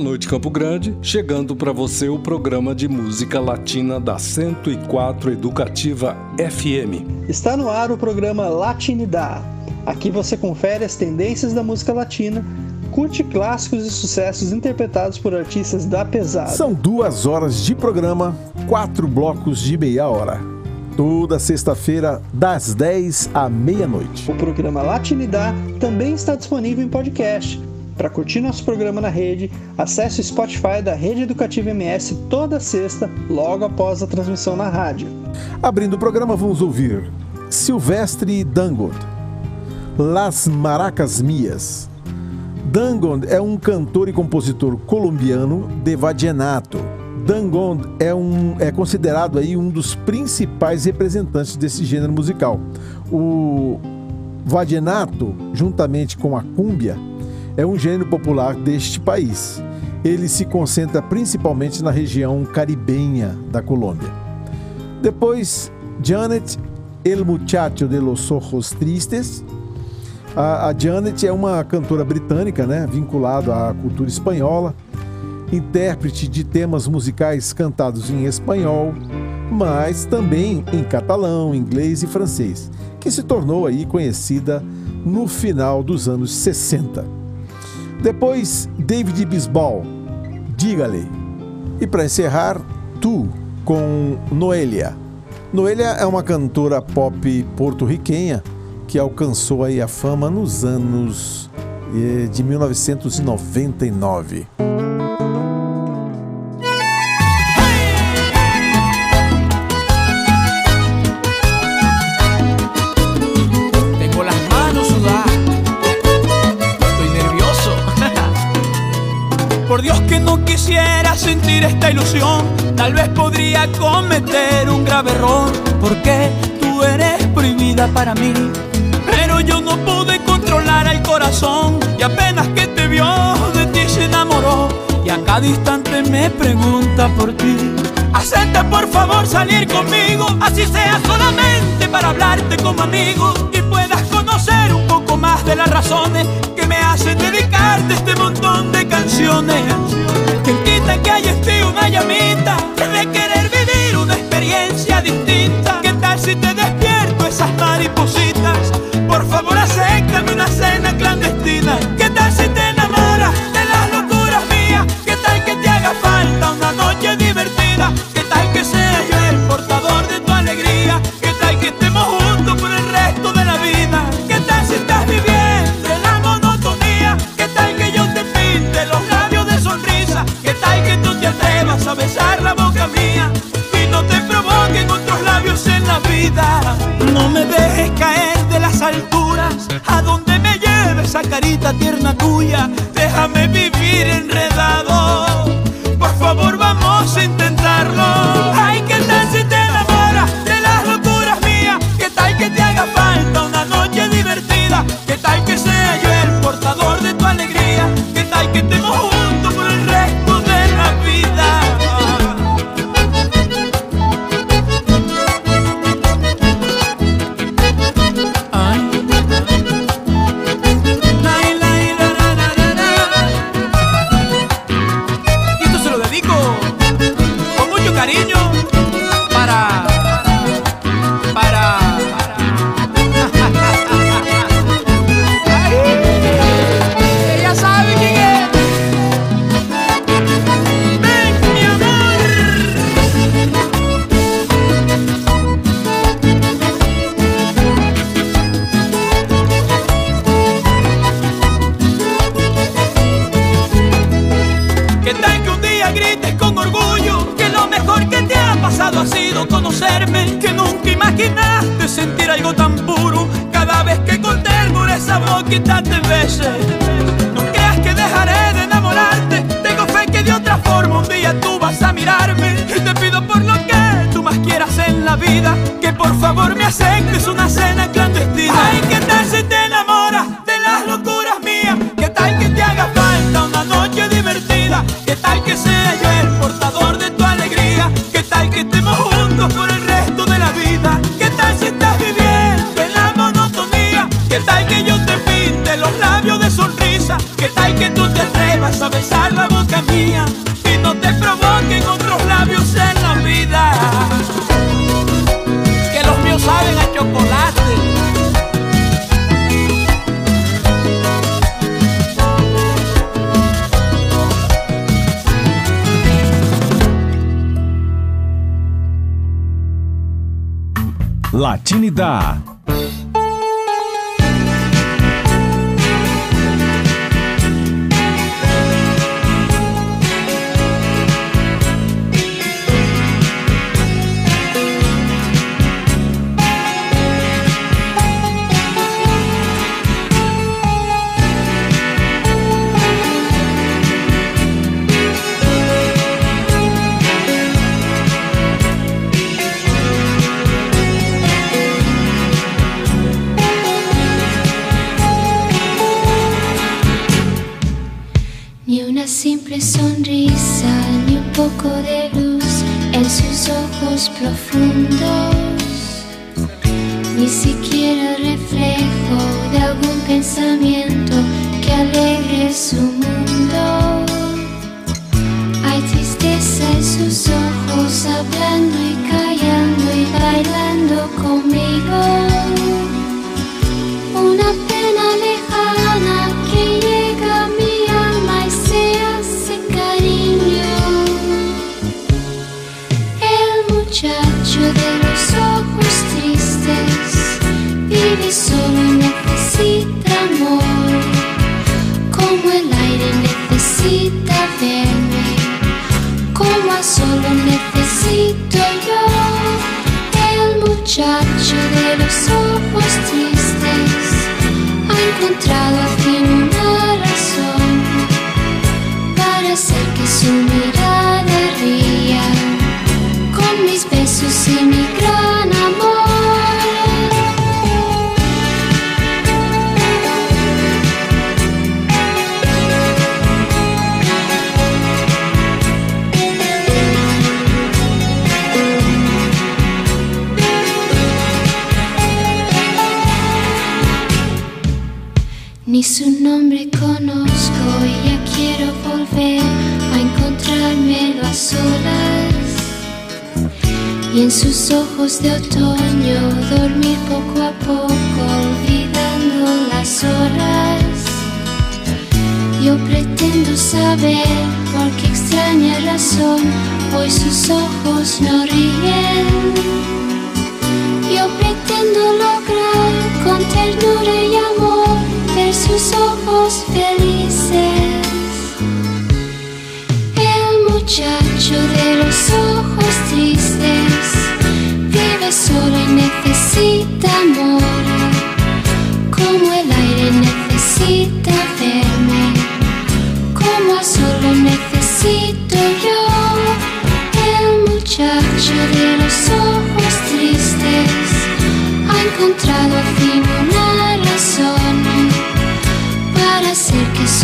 Noite Campo Grande, chegando para você o programa de música latina da 104 Educativa FM. Está no ar o programa Latinidade. Aqui você confere as tendências da música latina, curte clássicos e sucessos interpretados por artistas da pesada. São duas horas de programa, quatro blocos de meia hora. Toda sexta-feira, das 10 à meia-noite. O programa Latinidade também está disponível em podcast para curtir nosso programa na rede, acesse o Spotify da Rede Educativa MS toda sexta, logo após a transmissão na rádio. Abrindo o programa, vamos ouvir Silvestre Dangond, Las Maracas Mias. Dangond é um cantor e compositor colombiano de vallenato. Dangond é, um, é considerado aí um dos principais representantes desse gênero musical. O vallenato, juntamente com a cúmbia, é um gênero popular deste país. Ele se concentra principalmente na região caribenha da Colômbia. Depois, Janet, El Muchacho de los Ojos Tristes. A, a Janet é uma cantora britânica, né, vinculada à cultura espanhola, intérprete de temas musicais cantados em espanhol, mas também em catalão, inglês e francês, que se tornou aí conhecida no final dos anos 60. Depois, David Bisbal, Diga-lhe. E para encerrar, Tu, com Noelia. Noelia é uma cantora pop porto-riquenha que alcançou aí a fama nos anos eh, de 1999. Esta ilusión, tal vez podría cometer un grave error, porque tú eres prohibida para mí. Pero yo no pude controlar el corazón y apenas que te vio de ti se enamoró y a cada instante me pregunta por ti. Acepta por favor salir conmigo, así sea solamente para hablarte como amigo y puedas conocer un poco más de las razones que me hacen dedicarte este montón de canciones en una llamita de querer vivir una experiencia distinta. ¿Qué tal si te despierto esas maripositas? Por favor, acéptame una cena clandestina. A besar la boca mía y no te provoquen otros labios en la vida? No me dejes caer de las alturas, a donde me lleve esa carita tierna tuya, déjame vivir enredado. De otoño, dormir poco a poco, olvidando las horas. Yo pretendo saber por qué extraña razón hoy sus ojos no ríen. Yo pretendo lograr con ternura y amor sus ojos felices. El muchacho de los ojos tristes solo y necesita amor, como el aire necesita verme, como a solo necesito yo, el muchacho de los ojos tristes ha encontrado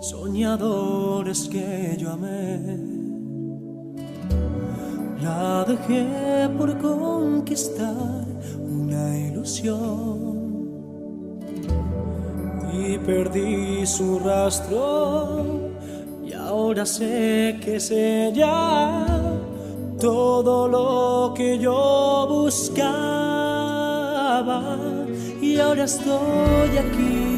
soñadores que yo amé. La dejé por conquistar una ilusión. Y perdí su rastro y ahora sé que es ella. Todo lo que yo buscaba y ahora estoy aquí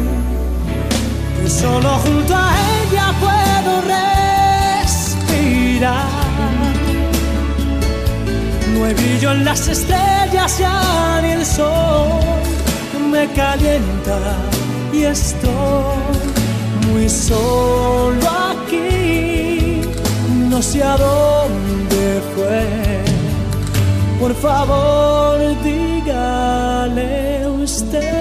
solo junto a ella puedo respirar. No hay brillo en las estrellas ya ni el sol me calienta y estoy muy solo aquí. No sé a dónde fue. Por favor, dígale usted.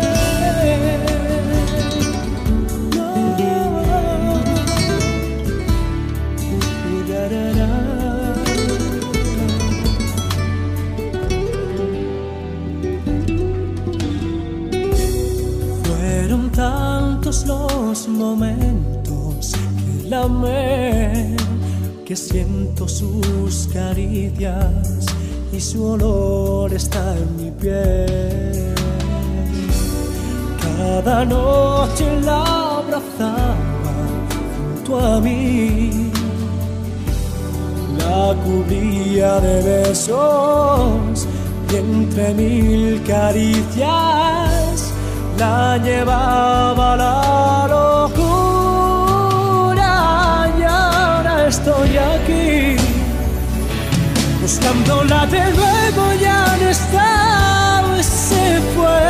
Los momentos que la amé, que siento sus caricias y su olor está en mi piel. Cada noche la abrazaba junto a mí, la cubría de besos y entre mil caricias la llevaba la locura. Ahora estoy aquí buscándola de nuevo. Ya no está se fue.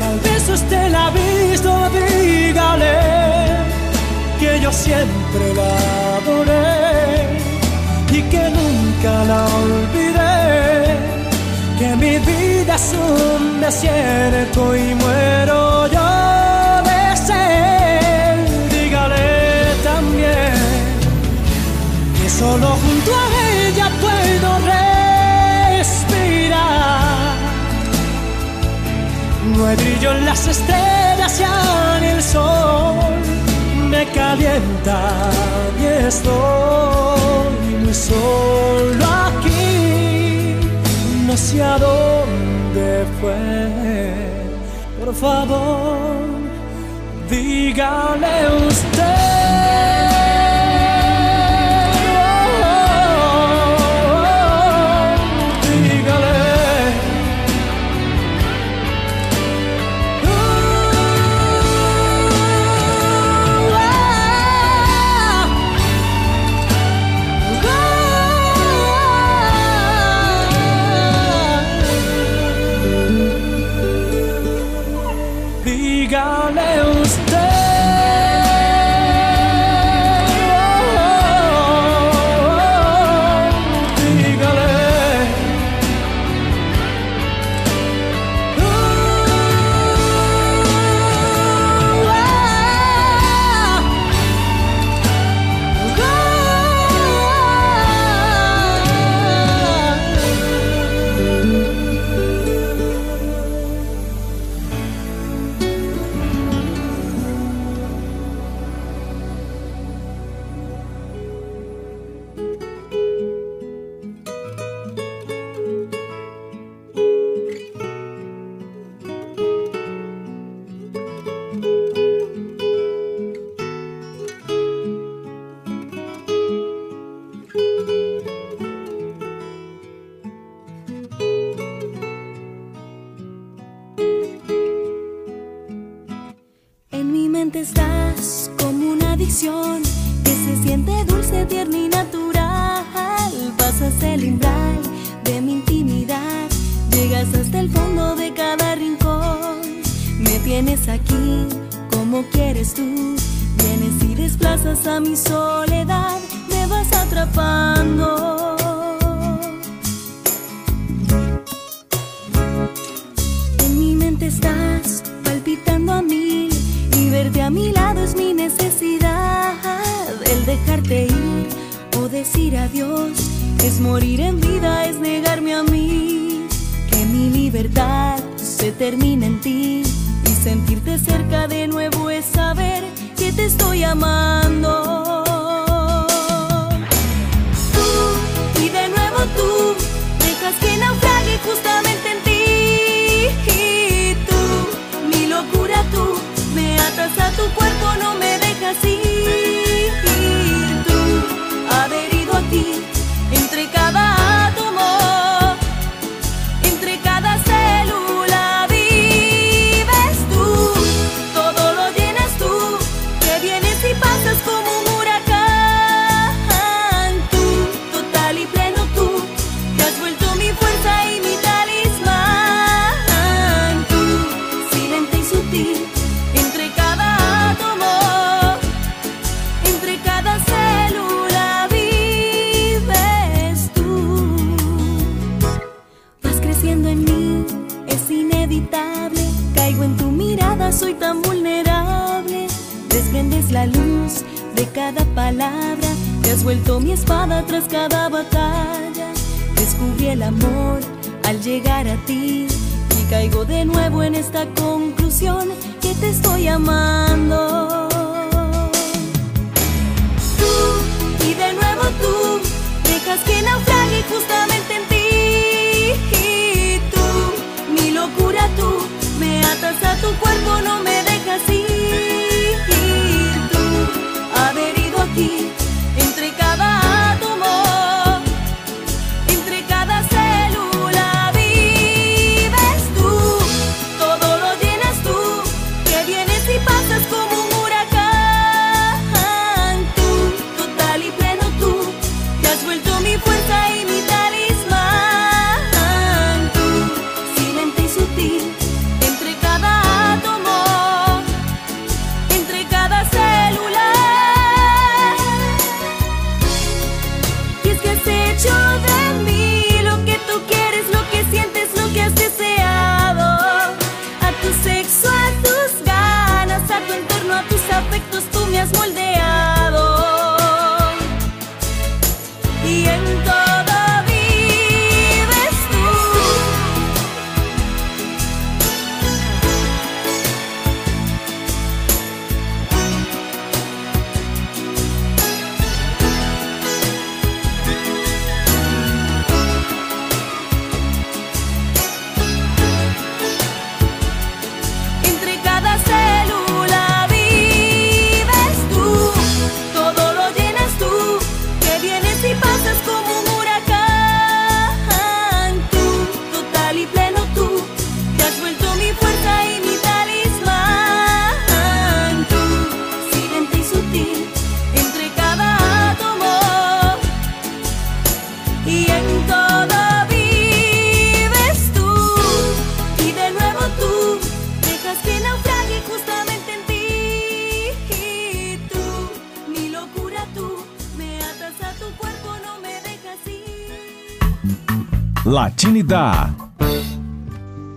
Tal vez usted la ha visto dígale que yo siempre la adoré y que nunca la olvidé es un desierto y muero yo de sed. Dígale también que solo junto a ella puedo respirar. No hay brillo en las estrellas ya ni el sol me calienta y estoy muy solo aquí no sé a dónde fue. Por favor, dígale usted. Se termina en ti y sentirte cerca de nuevo es saber que te estoy amando. Tú y de nuevo tú dejas que naufrague justamente en ti. Y tú, mi locura tú, me atas Resuelto mi espada tras cada batalla, descubrí el amor al llegar a ti y caigo de nuevo en esta conclusión que te estoy amando. Tú y de nuevo tú dejas que naufrague justamente en ti. Y tú, mi locura tú, me atas a tu cuerpo, no me dejas ir. Y tú, adherido aquí.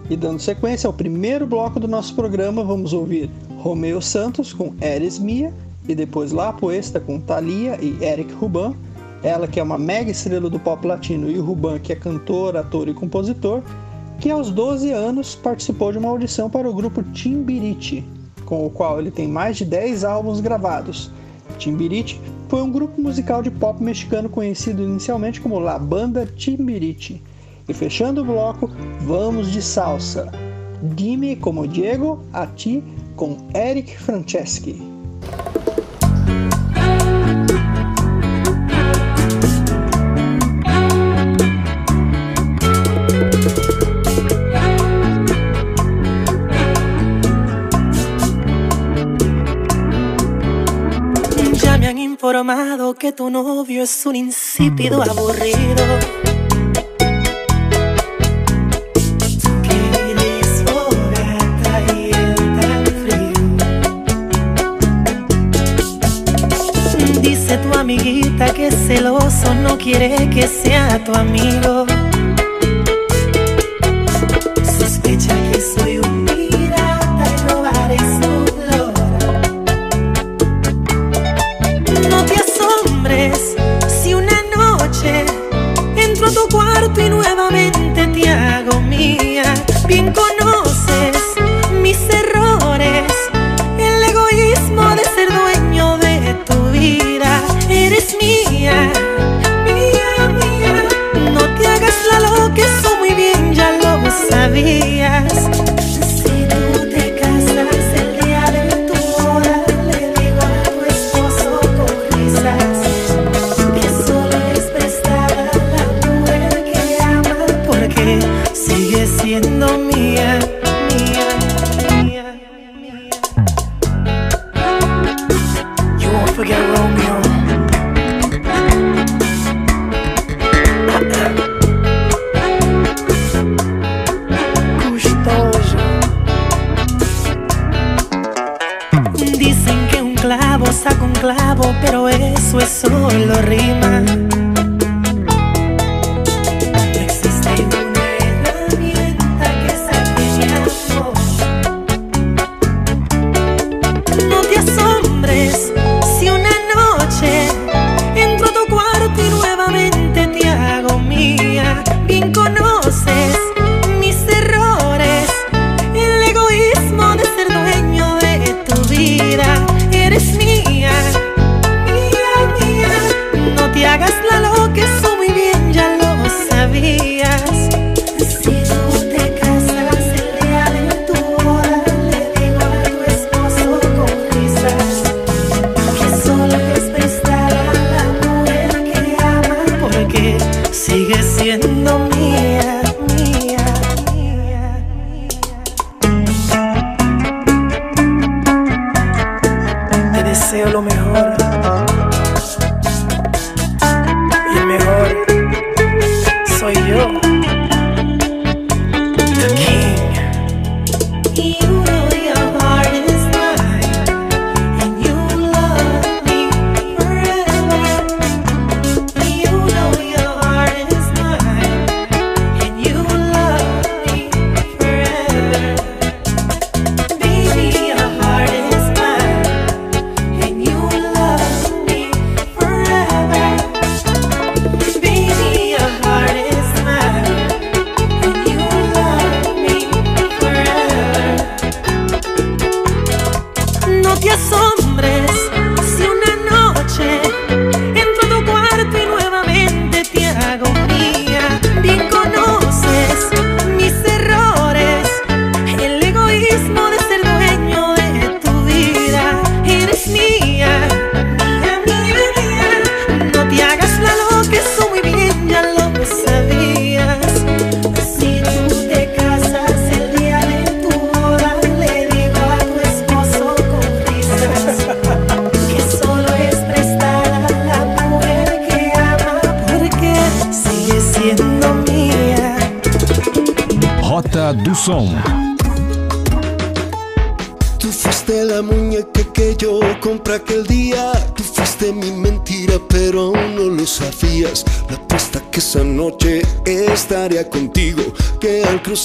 E dando sequência ao primeiro bloco do nosso programa, vamos ouvir Romeu Santos com Eres Mia e depois La Poesta com Thalia e Eric Ruban. Ela que é uma mega estrela do pop latino e o Ruban que é cantor, ator e compositor, que aos 12 anos participou de uma audição para o grupo Timbiriti, com o qual ele tem mais de 10 álbuns gravados. Timbiriti foi um grupo musical de pop mexicano conhecido inicialmente como La Banda Timbiriti e fechando o bloco, vamos de salsa. Dime como Diego, a ti com Eric Franceschi. Ya me han informado que tu novio es un insípido aburrido no quiere que sea tu amigo.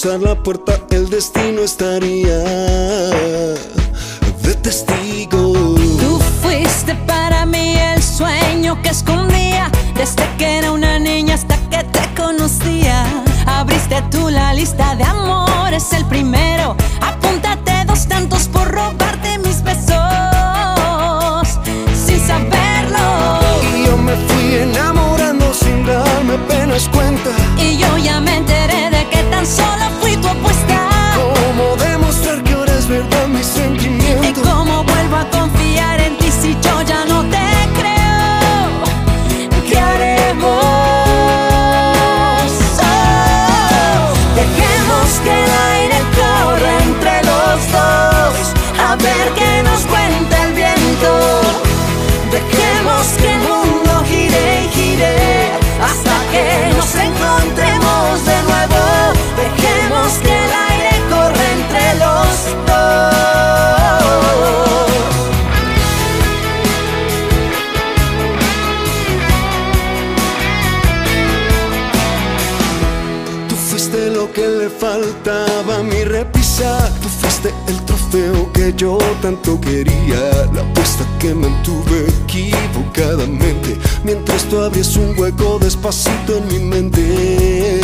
cruzar la puerta el destino estaría de testigo. Tú fuiste para mí el sueño que escondía desde que era una niña hasta que te conocía. Abriste tú la lista de amores, el primero. que yo tanto quería, la apuesta que mantuve equivocadamente, mientras tú abrías un hueco despacito en mi mente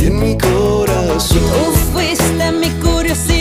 y en mi corazón. Tú fuiste mi curiosidad.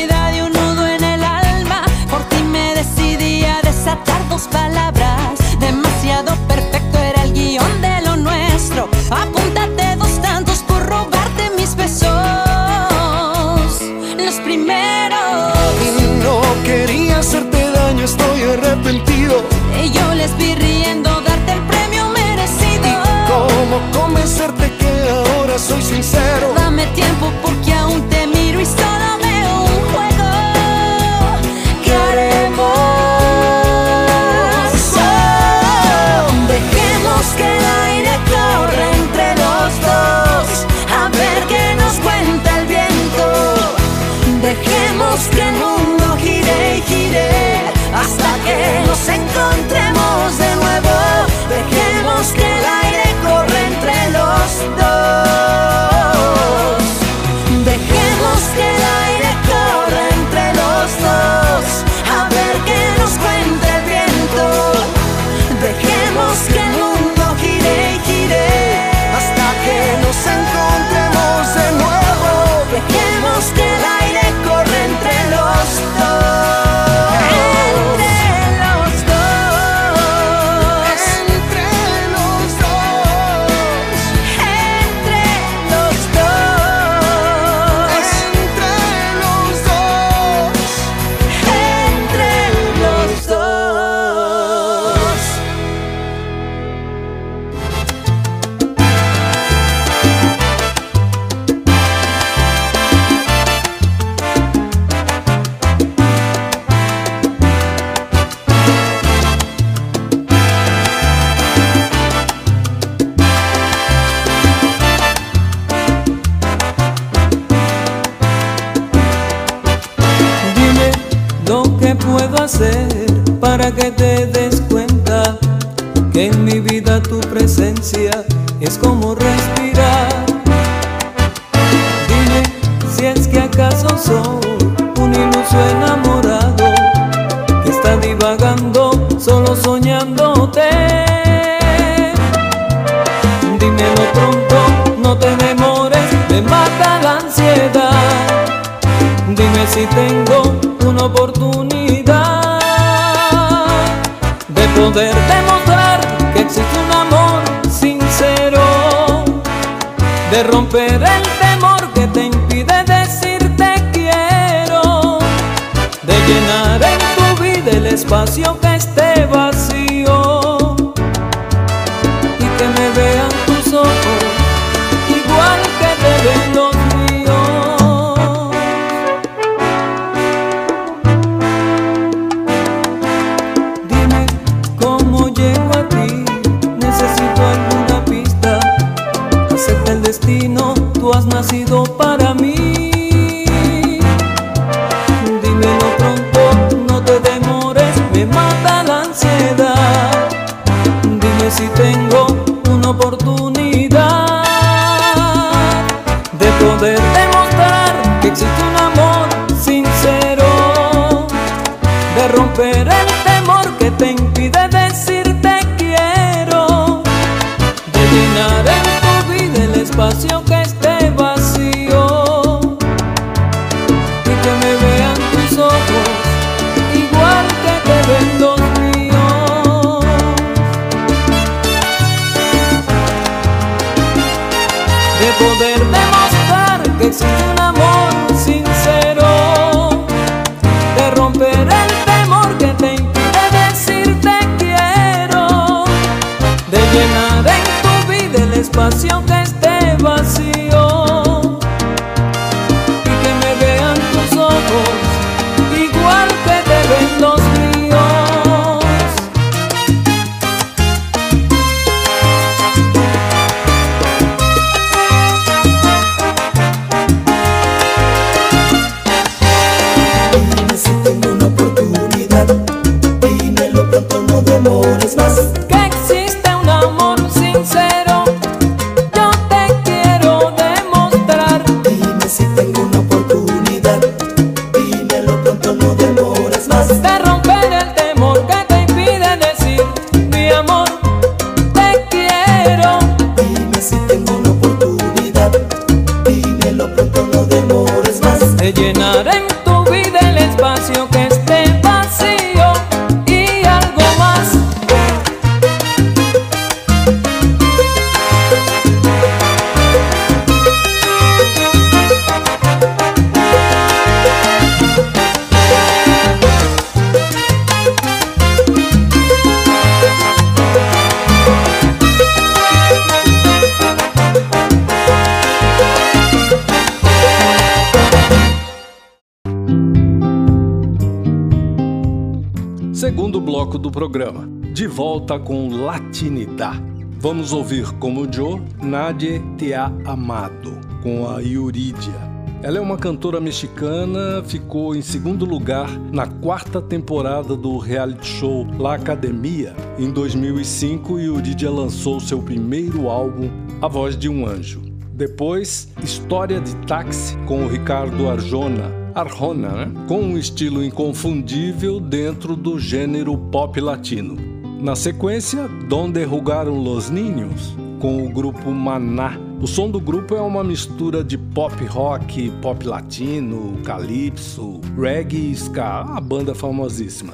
Com Latinidá. Vamos ouvir como Joe, Nadie Te Ha Amado, com a Yuridia. Ela é uma cantora mexicana, ficou em segundo lugar na quarta temporada do reality show La Academia. Em 2005, Yuridia lançou seu primeiro álbum, A Voz de um Anjo. Depois, História de Táxi, com o Ricardo Arjona, Arjona, né? com um estilo inconfundível dentro do gênero pop latino. Na sequência, Donde Rugaram Los Niños, com o grupo Maná. O som do grupo é uma mistura de pop rock, pop latino, calypso, reggae e ska, uma banda famosíssima.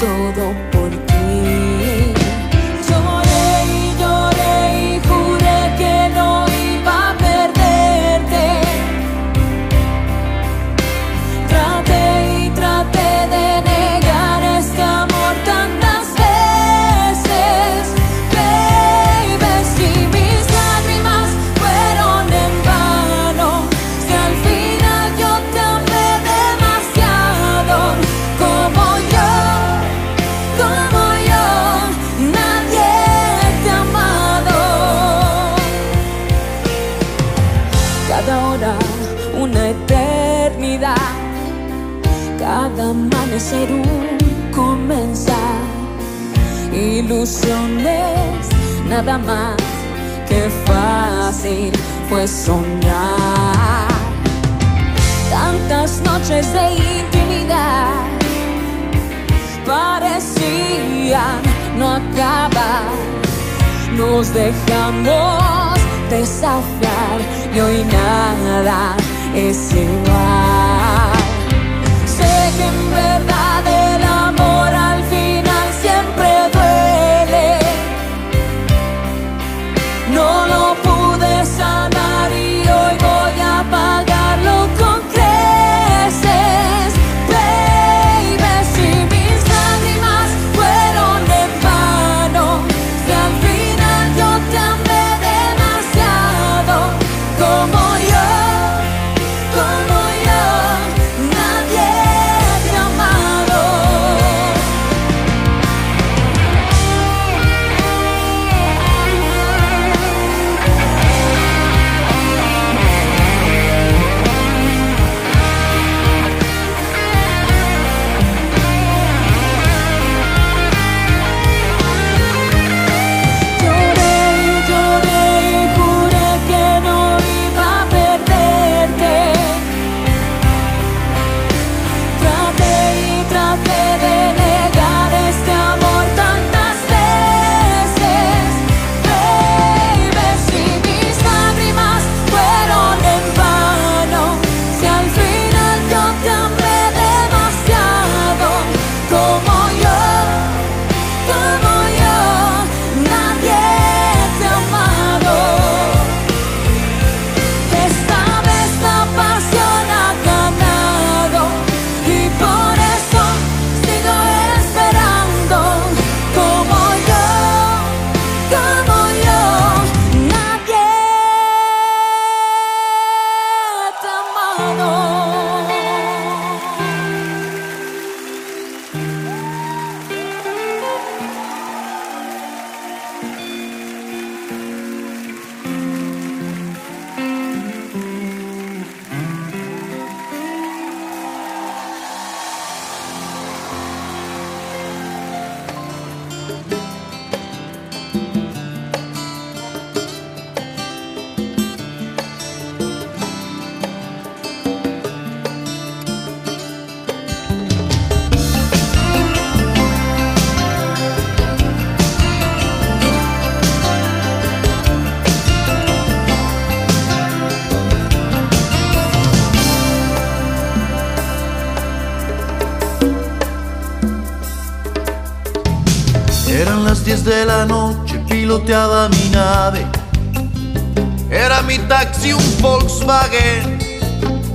todo por ti. nada más. Qué fácil fue soñar. Tantas noches de intimidad parecían no acabar. Nos dejamos desafiar y hoy nada es igual. Sé que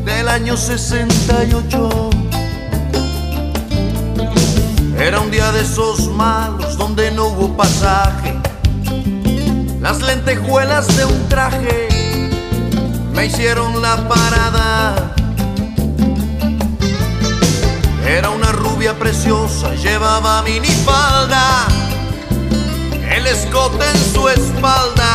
Del año 68. Era un día de esos malos donde no hubo pasaje. Las lentejuelas de un traje me hicieron la parada. Era una rubia preciosa, llevaba minifalda, el escote en su espalda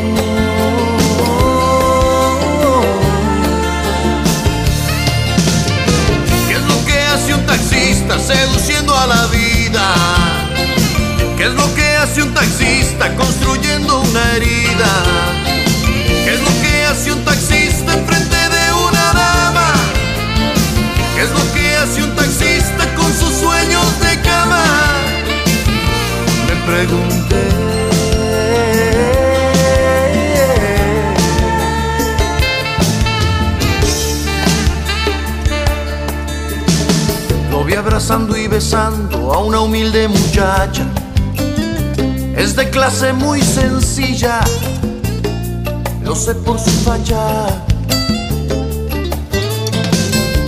Seduciendo a la vida? ¿Qué es lo que hace un taxista construyendo una herida? ¿Qué es lo que hace un taxista enfrente de una dama? ¿Qué es lo que hace un taxista con sus sueños de cama? Me pregunté. Abrazando y besando a una humilde muchacha. Es de clase muy sencilla, lo sé por su facha.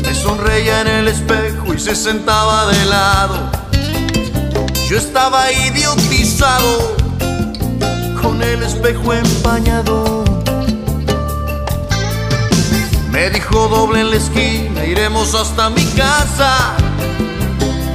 Me sonreía en el espejo y se sentaba de lado. Yo estaba idiotizado con el espejo empañado. Me dijo doble en la esquina, iremos hasta mi casa.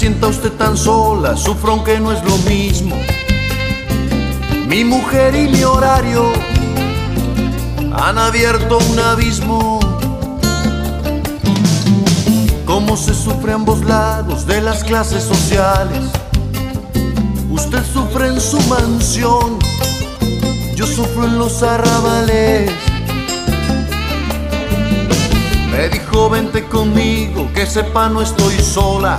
Sienta usted tan sola, sufro aunque no es lo mismo. Mi mujer y mi horario han abierto un abismo. Cómo se sufre a ambos lados de las clases sociales. Usted sufre en su mansión, yo sufro en los arrabales. Me dijo vente conmigo, que sepa no estoy sola.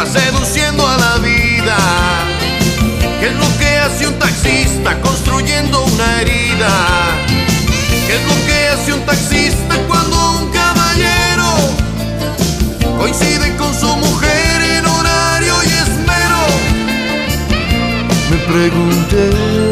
Seduciendo a la vida? ¿Qué es lo que hace un taxista construyendo una herida? ¿Qué es lo que hace un taxista cuando un caballero coincide con su mujer en horario y esmero? Me pregunté.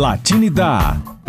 Latinidad.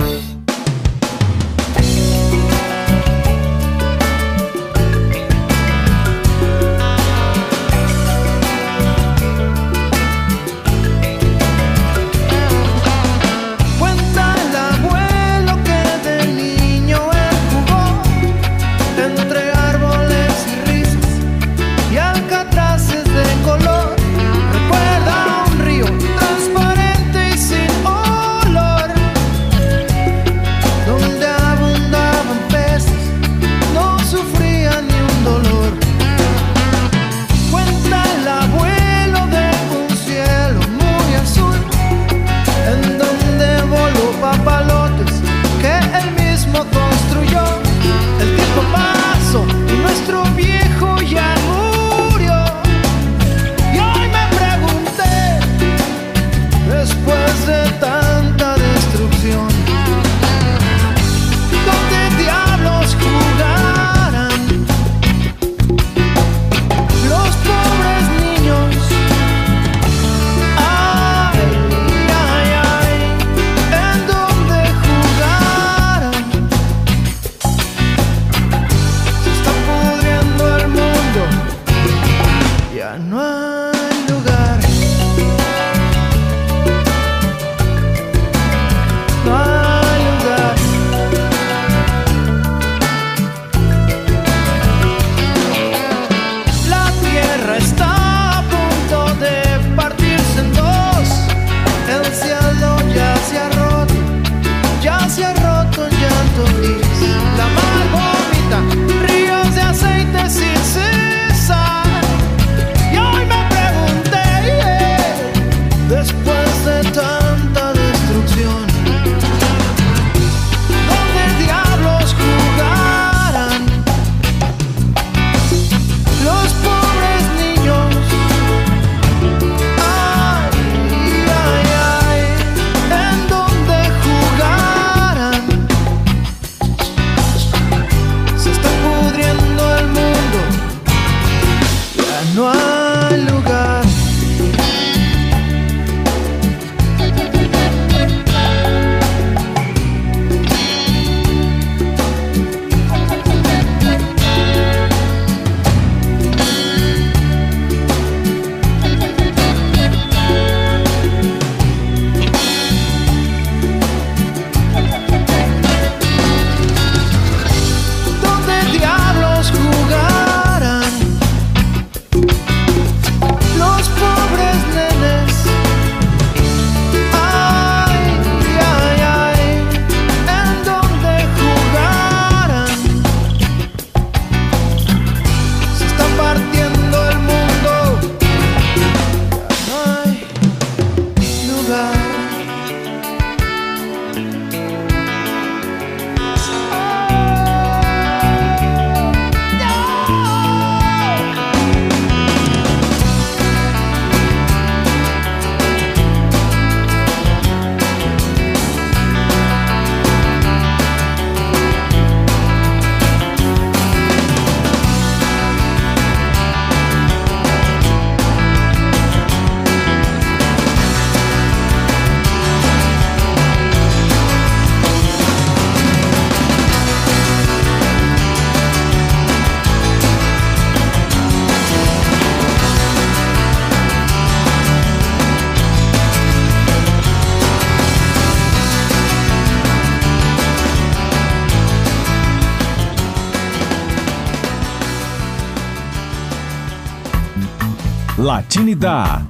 Latinidad.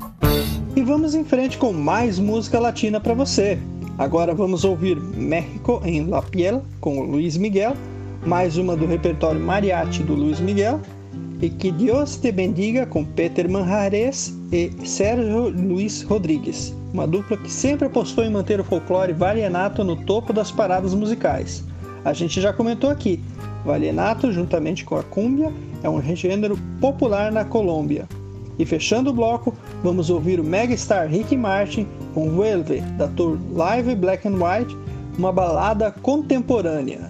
E vamos em frente com mais música latina para você. Agora vamos ouvir México em La Piel com o Luiz Miguel, mais uma do repertório Mariachi do Luiz Miguel, e Que Deus Te Bendiga com Peter Manjarres e Sérgio Luiz Rodrigues, uma dupla que sempre apostou em manter o folclore valienato no topo das paradas musicais. A gente já comentou aqui, valienato, juntamente com a cúmbia, é um gênero popular na Colômbia. E fechando o bloco, vamos ouvir o megastar Ricky Martin com Vuelve, da tour Live Black and White, uma balada contemporânea.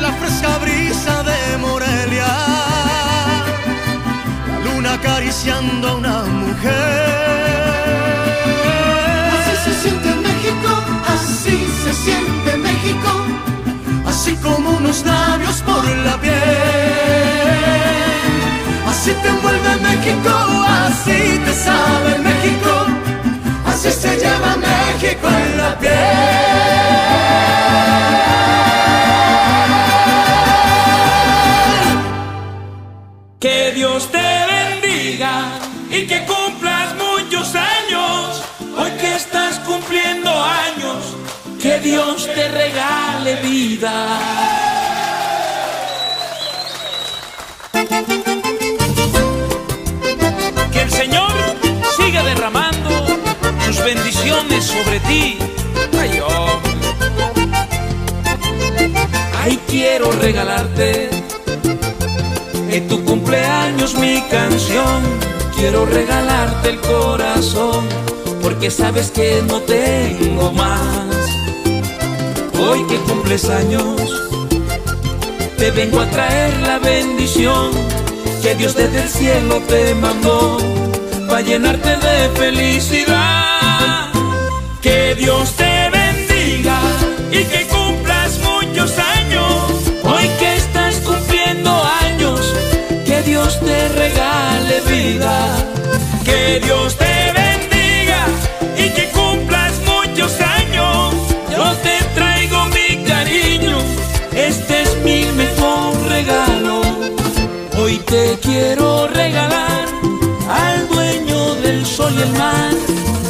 la fresca brisa de Morelia, la luna acariciando a una mujer. Así se siente México, así se siente México, así como unos labios por la piel. Así te envuelve México, así te sabe México, así se lleva México en la piel. Regale vida. Que el Señor siga derramando sus bendiciones sobre ti. Ay, hombre. Ay, quiero regalarte en tu cumpleaños mi canción. Quiero regalarte el corazón, porque sabes que no tengo más hoy que cumples años, te vengo a traer la bendición que Dios desde el cielo te mandó para llenarte de felicidad. Que Dios te bendiga y que cumplas muchos años. Hoy que estás cumpliendo años, que Dios te regale vida. Que Dios te te quiero regalar al dueño del sol y el mar.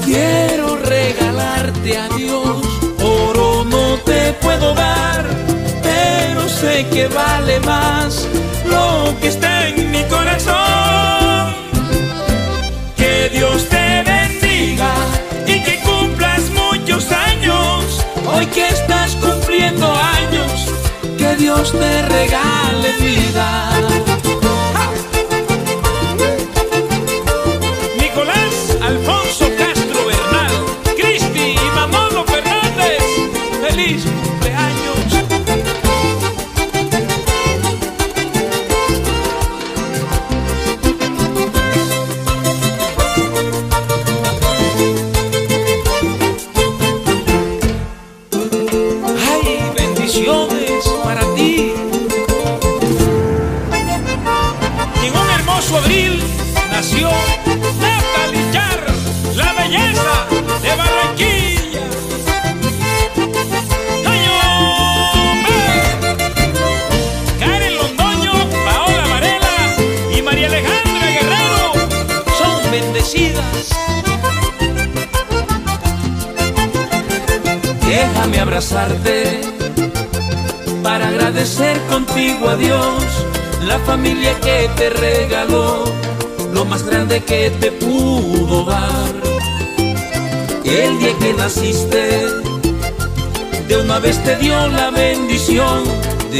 Quiero regalarte a Dios, oro no te puedo dar, pero sé que vale más lo que está en mi corazón. Que Dios te bendiga y que cumplas muchos años, hoy que estás cumpliendo años, que Dios te regale vida. Alfonso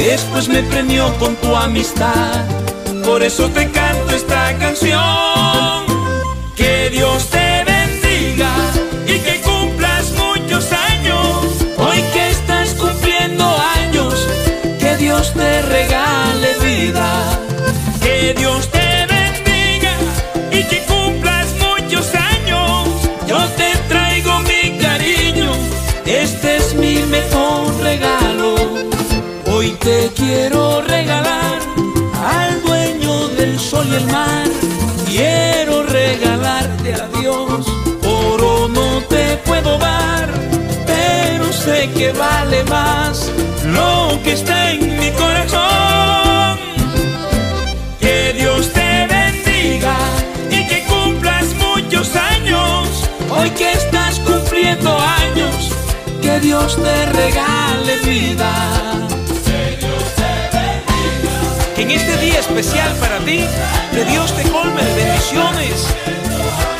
después me premió con tu amistad, por eso te canto esta canción. Que Dios te quiero regalar al dueño del sol y el mar. Quiero regalarte a Dios, oro no te puedo dar, pero sé que vale más lo que está en mi corazón. Que Dios te bendiga y que cumplas muchos años, hoy que estás cumpliendo años, que Dios te regale vida. En este día especial para ti, que Dios te colme de bendiciones,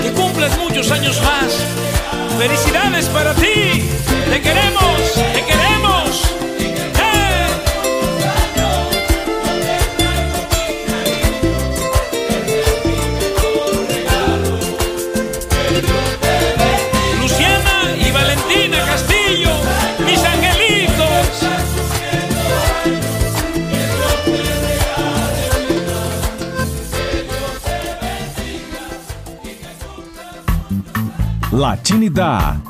que cumplas muchos años más. Felicidades para ti, te queremos, te queremos. Latinidad.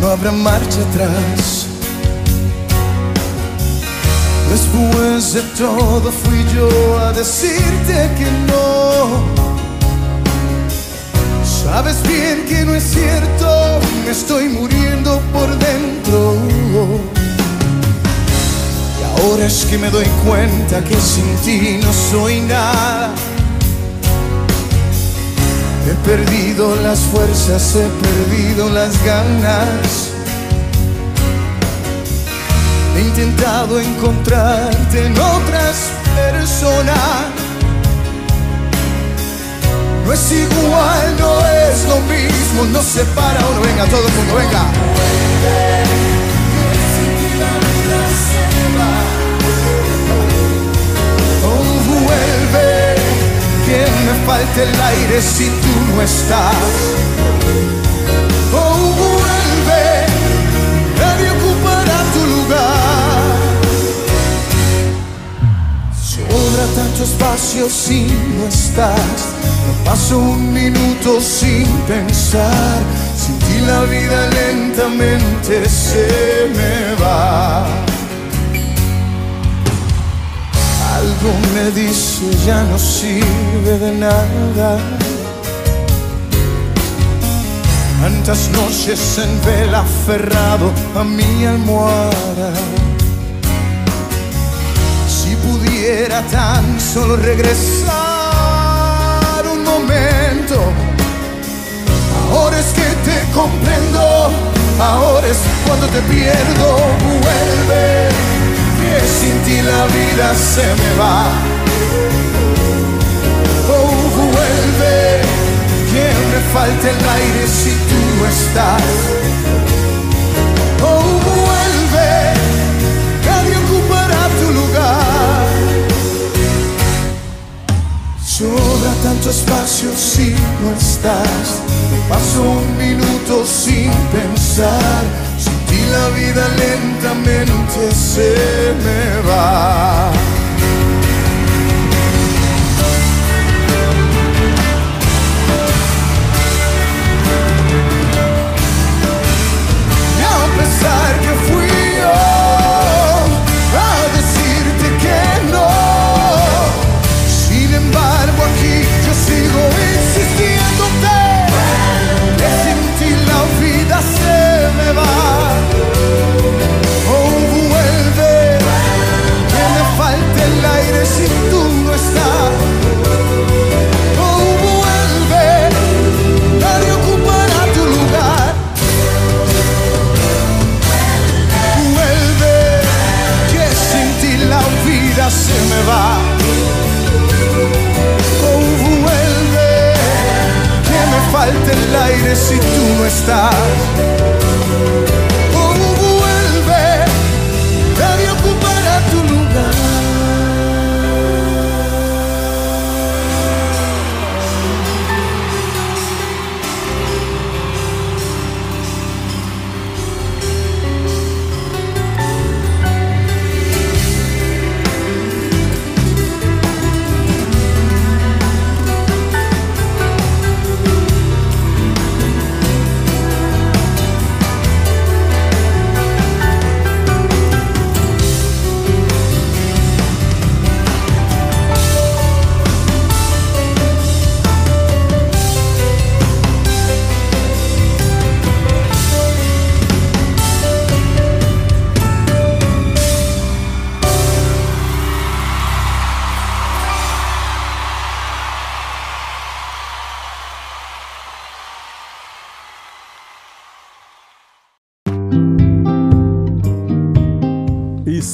No habrá marcha atrás. Después de todo fui yo a decirte que no. Sabes bien que no es cierto, me estoy muriendo por dentro. Y ahora es que me doy cuenta que sin ti no soy nada. He perdido las fuerzas, he perdido las ganas. He intentado encontrarte en otras personas. No es igual, no es lo mismo, no se para uno. Venga, todo el mundo, venga. Oh, vuelve, me falte el aire si tú no estás. Oh, vuelve, nadie ocupará tu lugar. Sobra tanto espacio si no estás. No paso un minuto sin pensar. Sin ti la vida lentamente se me va. Algo me dice ya no sirve de nada. Tantas noches en vela aferrado a mi almohada. Si pudiera tan solo regresar un momento. Ahora es que te comprendo, ahora es cuando te pierdo. Vuelve, sin ti la vida se me va. Oh, vuelve, que me falta el aire si tú no estás. Oh, vuelve, nadie ocupará tu lugar. Sobra tanto espacio si no estás. Paso un minuto sin pensar. La vida lentamente se me va. Y a pesar que fui va. Oh, vuelve, que me falta el aire si tú no estás.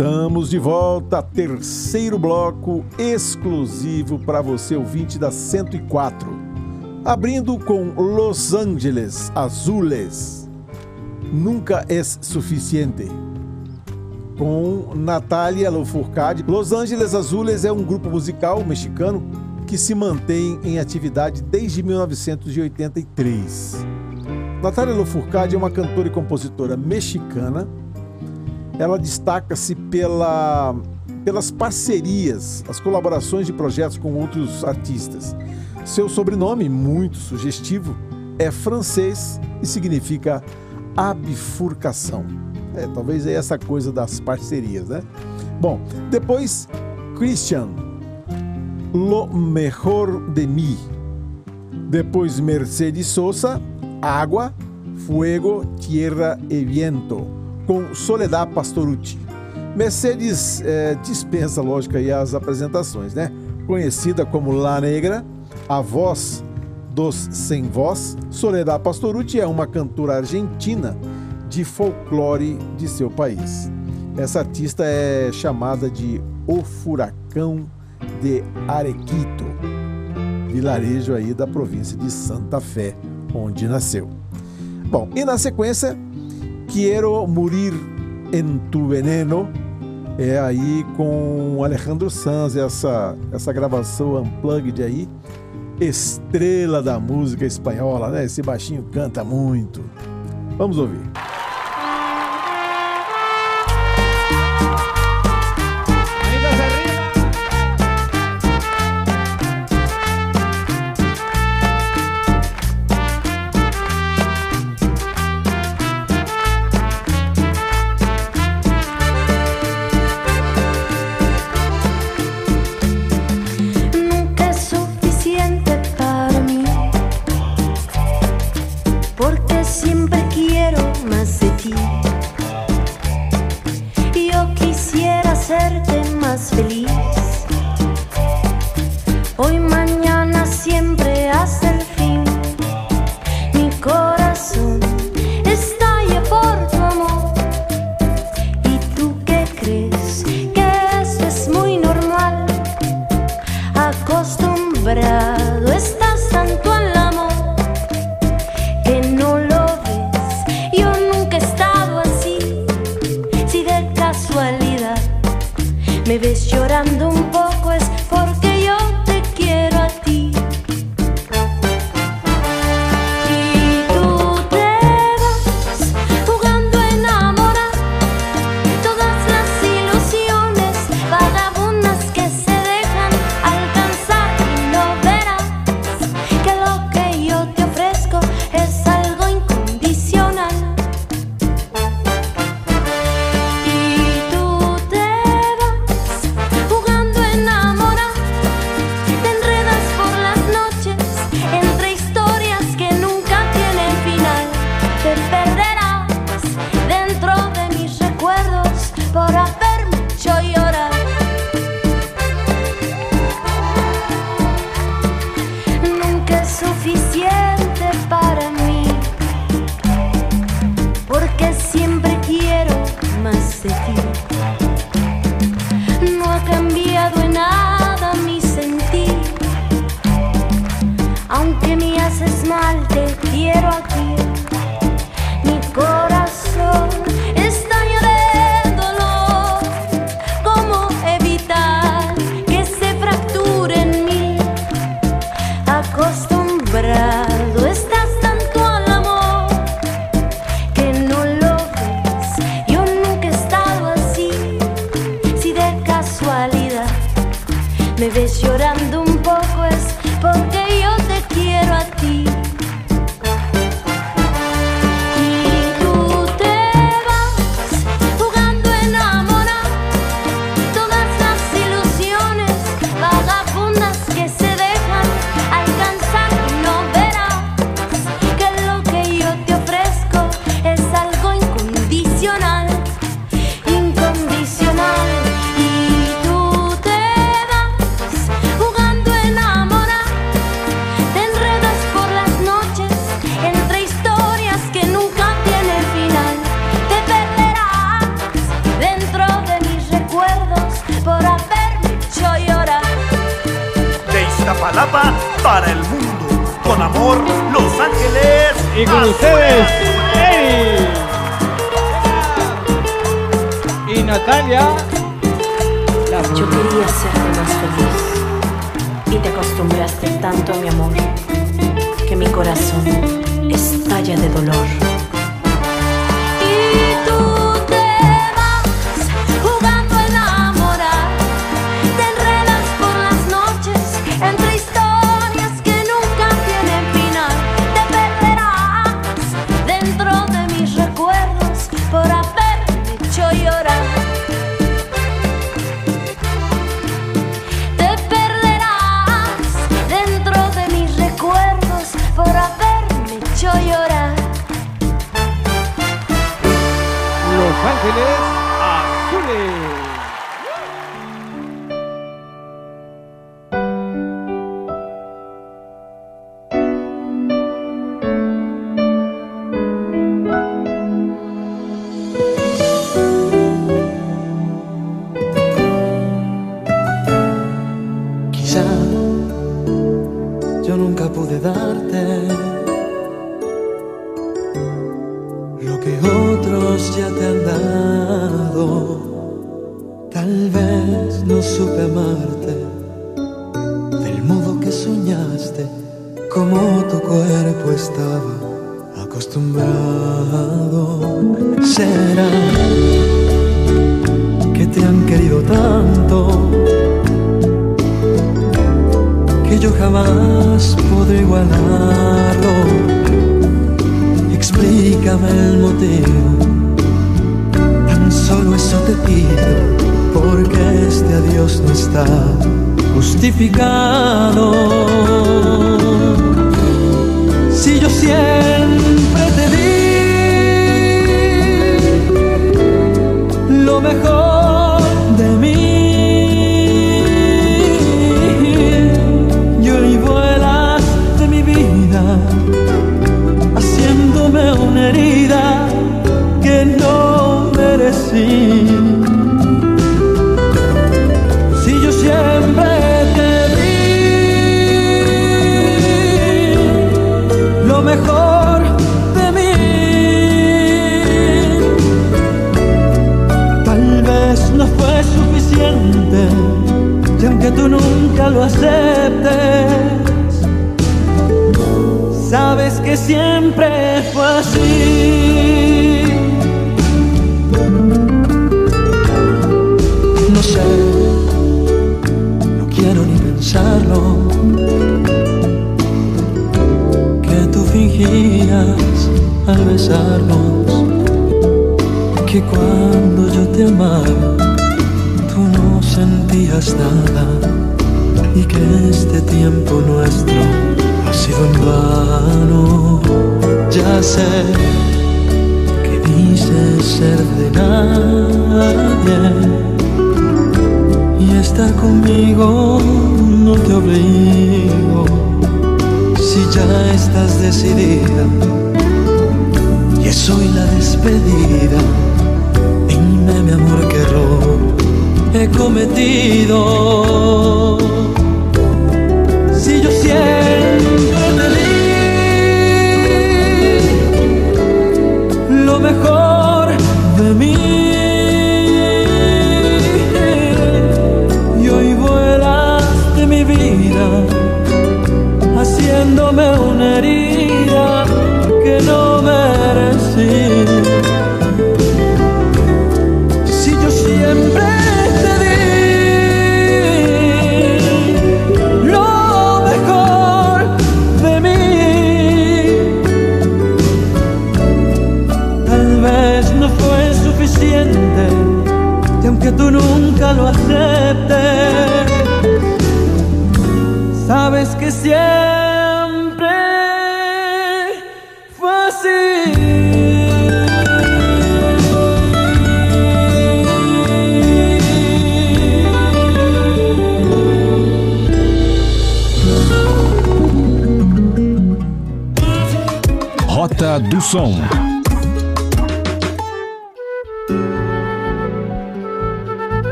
Estamos de volta, terceiro bloco exclusivo para você, ouvinte da 104. Abrindo com Los Angeles Azules. Nunca é suficiente. Com Natália Lafourcade. Los Angeles Azules é um grupo musical mexicano que se mantém em atividade desde 1983. Natália Lafourcade é uma cantora e compositora mexicana ela destaca-se pela, pelas parcerias, as colaborações de projetos com outros artistas. Seu sobrenome, muito sugestivo, é francês e significa abifurcação. É, talvez é essa coisa das parcerias, né? Bom, depois Christian, Lo Mejor de Mí. Depois Mercedes Sosa, Água, Fuego, Tierra e Viento com Soledad Pastorucci. Mercedes é, dispensa, lógico, aí as apresentações, né? Conhecida como La Negra, a voz dos sem voz, Soledad Pastorucci é uma cantora argentina de folclore de seu país. Essa artista é chamada de O Furacão de Arequito, vilarejo aí da província de Santa Fé, onde nasceu. Bom, e na sequência Quiero Morir en Tu Veneno é aí com Alejandro Sanz, essa, essa gravação unplugged aí, estrela da música espanhola, né? Esse baixinho canta muito. Vamos ouvir. Este adiós no está justificado.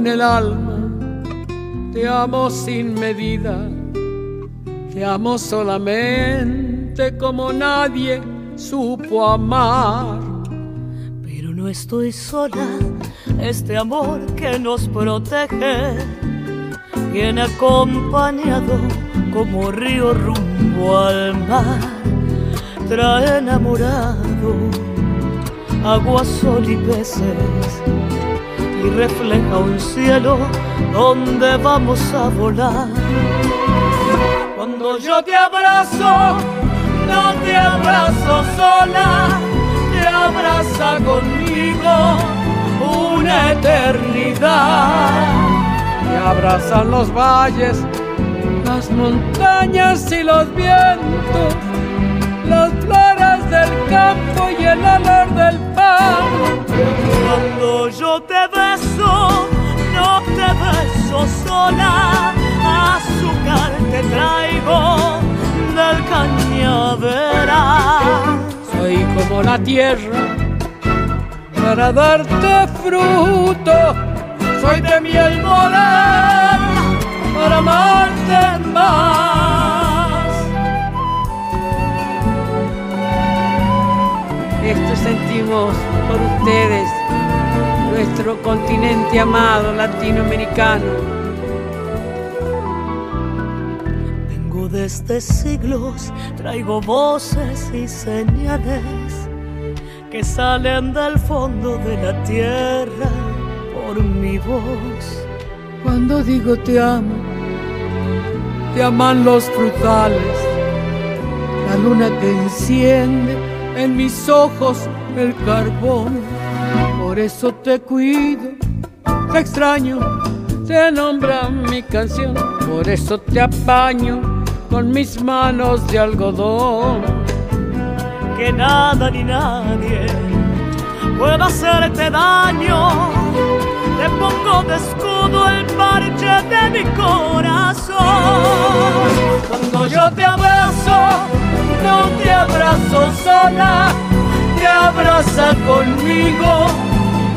Con el alma, te amo sin medida, te amo solamente como nadie supo amar. Pero no estoy sola, este amor que nos protege viene acompañado como río rumbo al mar, trae enamorado agua, sol y peces y refleja un cielo donde vamos a volar. Cuando yo te abrazo, no te abrazo sola, te abraza conmigo una eternidad. Te abrazan los valles, las montañas y los vientos, las flores del campo y el olor del pan. Cuando yo te beso, no te beso sola, azúcar te traigo del cañaveral. Soy como la tierra para darte fruto, soy de miel morena para amarte más. Esto sentimos por ustedes, nuestro continente amado latinoamericano. Vengo desde siglos, traigo voces y señales que salen del fondo de la tierra por mi voz. Cuando digo te amo, te aman los frutales, la luna que enciende en mis ojos el carbón. Por eso te cuido, te extraño, te nombra mi canción. Por eso te apaño con mis manos de algodón. Que nada ni nadie pueda hacerte daño. Te pongo de escudo el parche de mi corazón. Cuando yo te abrazo, no te abrazo sola, que abraza conmigo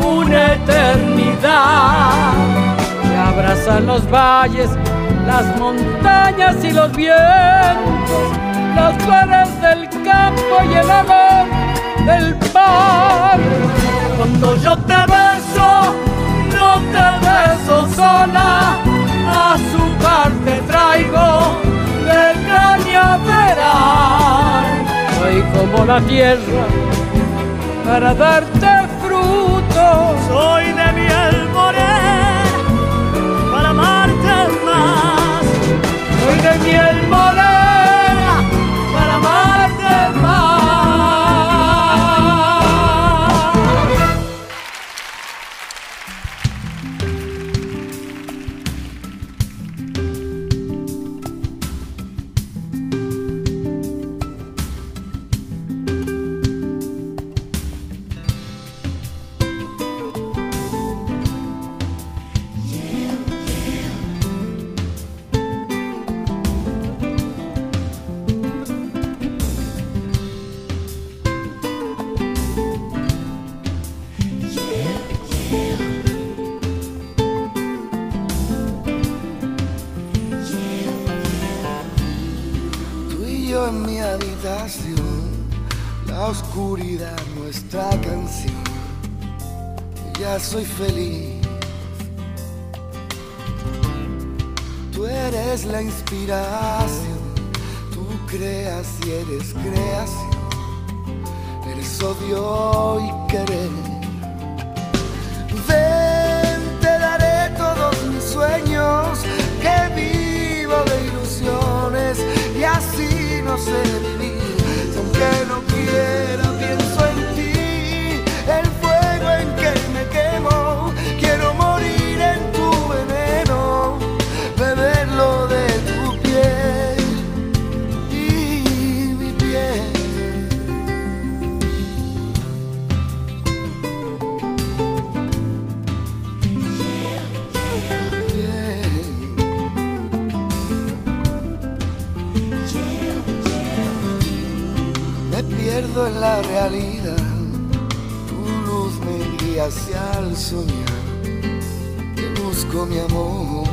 una eternidad. Me abrazan los valles, las montañas y los vientos, las flores del campo y el amor del mar. Cuando yo te beso, no te beso sola, azúcar te traigo de cañaveral. Soy como la tierra para darte fruto. Soy de miel morena para amarte más. Soy de miel morena oscuridad nuestra canción. Ya soy feliz. Tú eres la inspiración, tú creas y eres creación. Eres odio y querer. Ven, te daré todos mis sueños, que vivo de ilusiones y así no sé vivir. Y aunque no en la realidad, tu luz me guía hacia el soñar, te busco mi amor.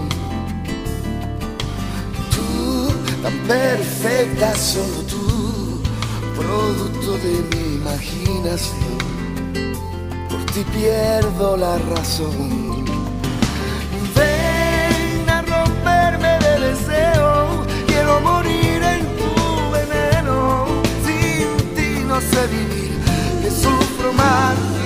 Tú, tan perfecta solo tú, producto de mi imaginación, por ti pierdo la razón. Ven a romperme de deseo, quiero morir no sé vivir, que sufro más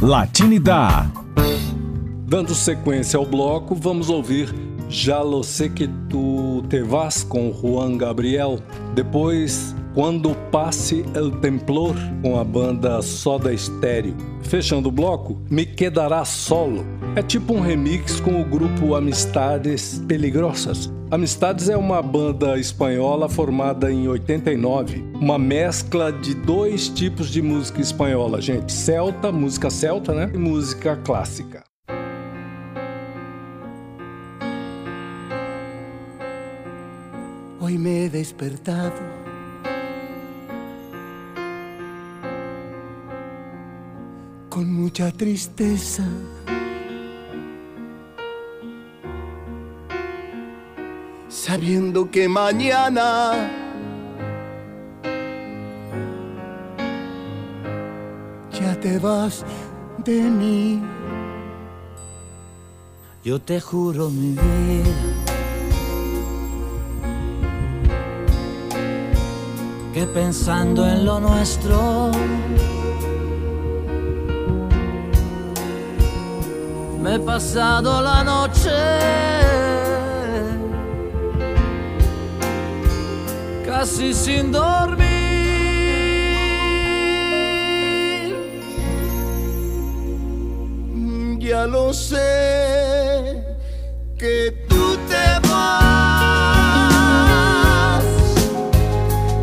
Latinidad. Dando sequência ao bloco, vamos ouvir Já lo sé que tu te vas com Juan Gabriel. Depois, Quando passe el templor com a banda Soda Estéreo. Fechando o bloco, Me Quedará Solo. É tipo um remix com o grupo Amistades Peligrosas. Amistades é uma banda espanhola formada em 89, uma mescla de dois tipos de música espanhola, gente, celta, música celta, né, e música clássica. Hoy me he despertado con mucha tristeza. Sabiendo que mañana ya te vas de mí. Yo te juro mi vida que pensando en lo nuestro me he pasado la noche casi sin dormir. Ya lo sé que tú te vas,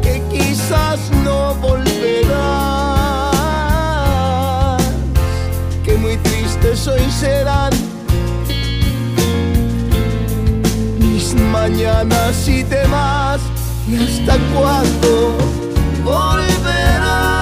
que quizás no volverás, que muy triste soy serán mis mañanas y vas y hasta cuándo volverás.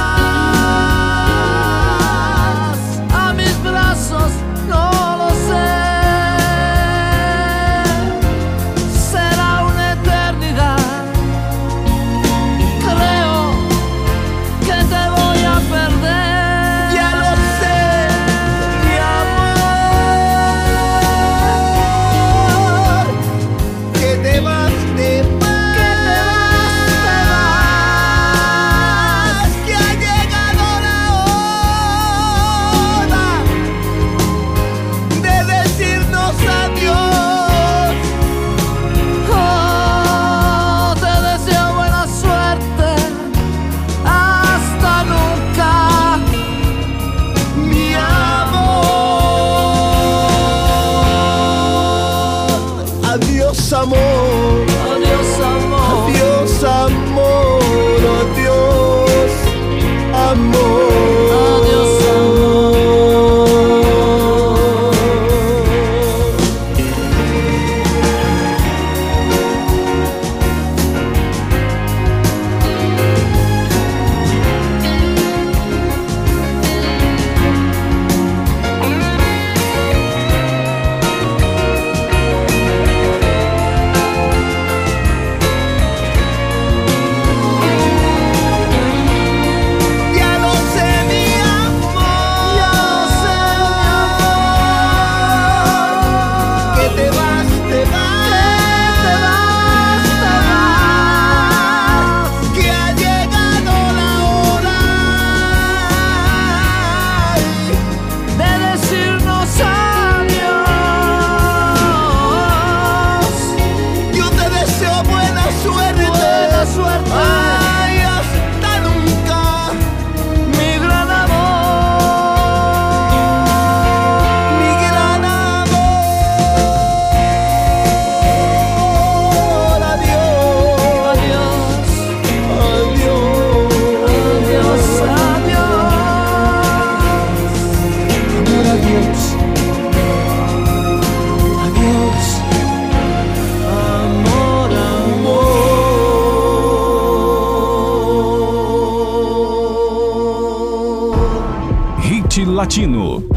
Latino.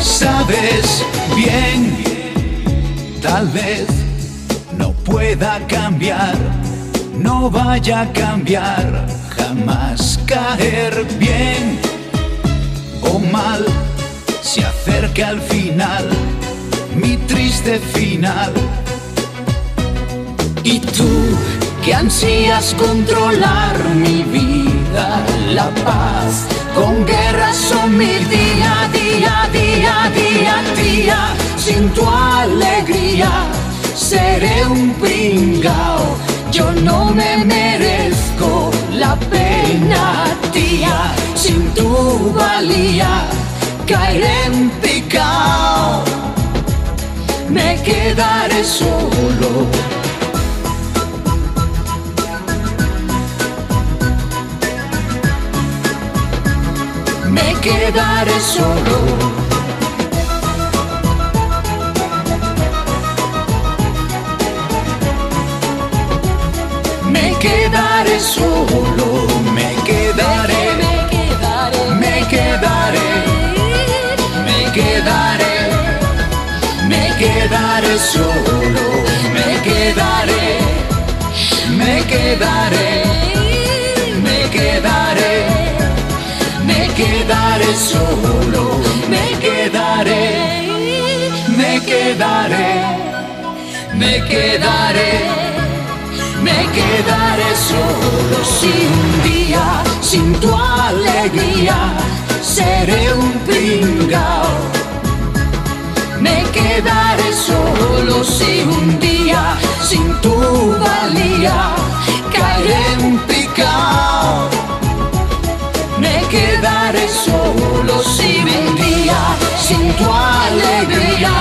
Sabes bien, tal vez no pueda cambiar, no vaya a cambiar, jamás caer bien o mal, se acerca al final mi triste final. Tú que ansías controlar mi vida, la paz, con guerras o mi día, día, día, día, día, sin tu alegría seré un pringao. Yo no me merezco la pena, tía, sin tu valía caeré en picao me quedaré solo. Quedaré solo. Me quedaré solo, me quedaré, me quedaré, me quedaré, me quedaré me quedaré solo, me quedaré, me quedaré, quedaré solo, me quedaré, me quedaré, me quedaré, me quedaré solo si un día sin tu alegría seré un pringao me quedaré solo si un día sin tu valía caeré en picao. Me quedaré solo si un día sin tu alegría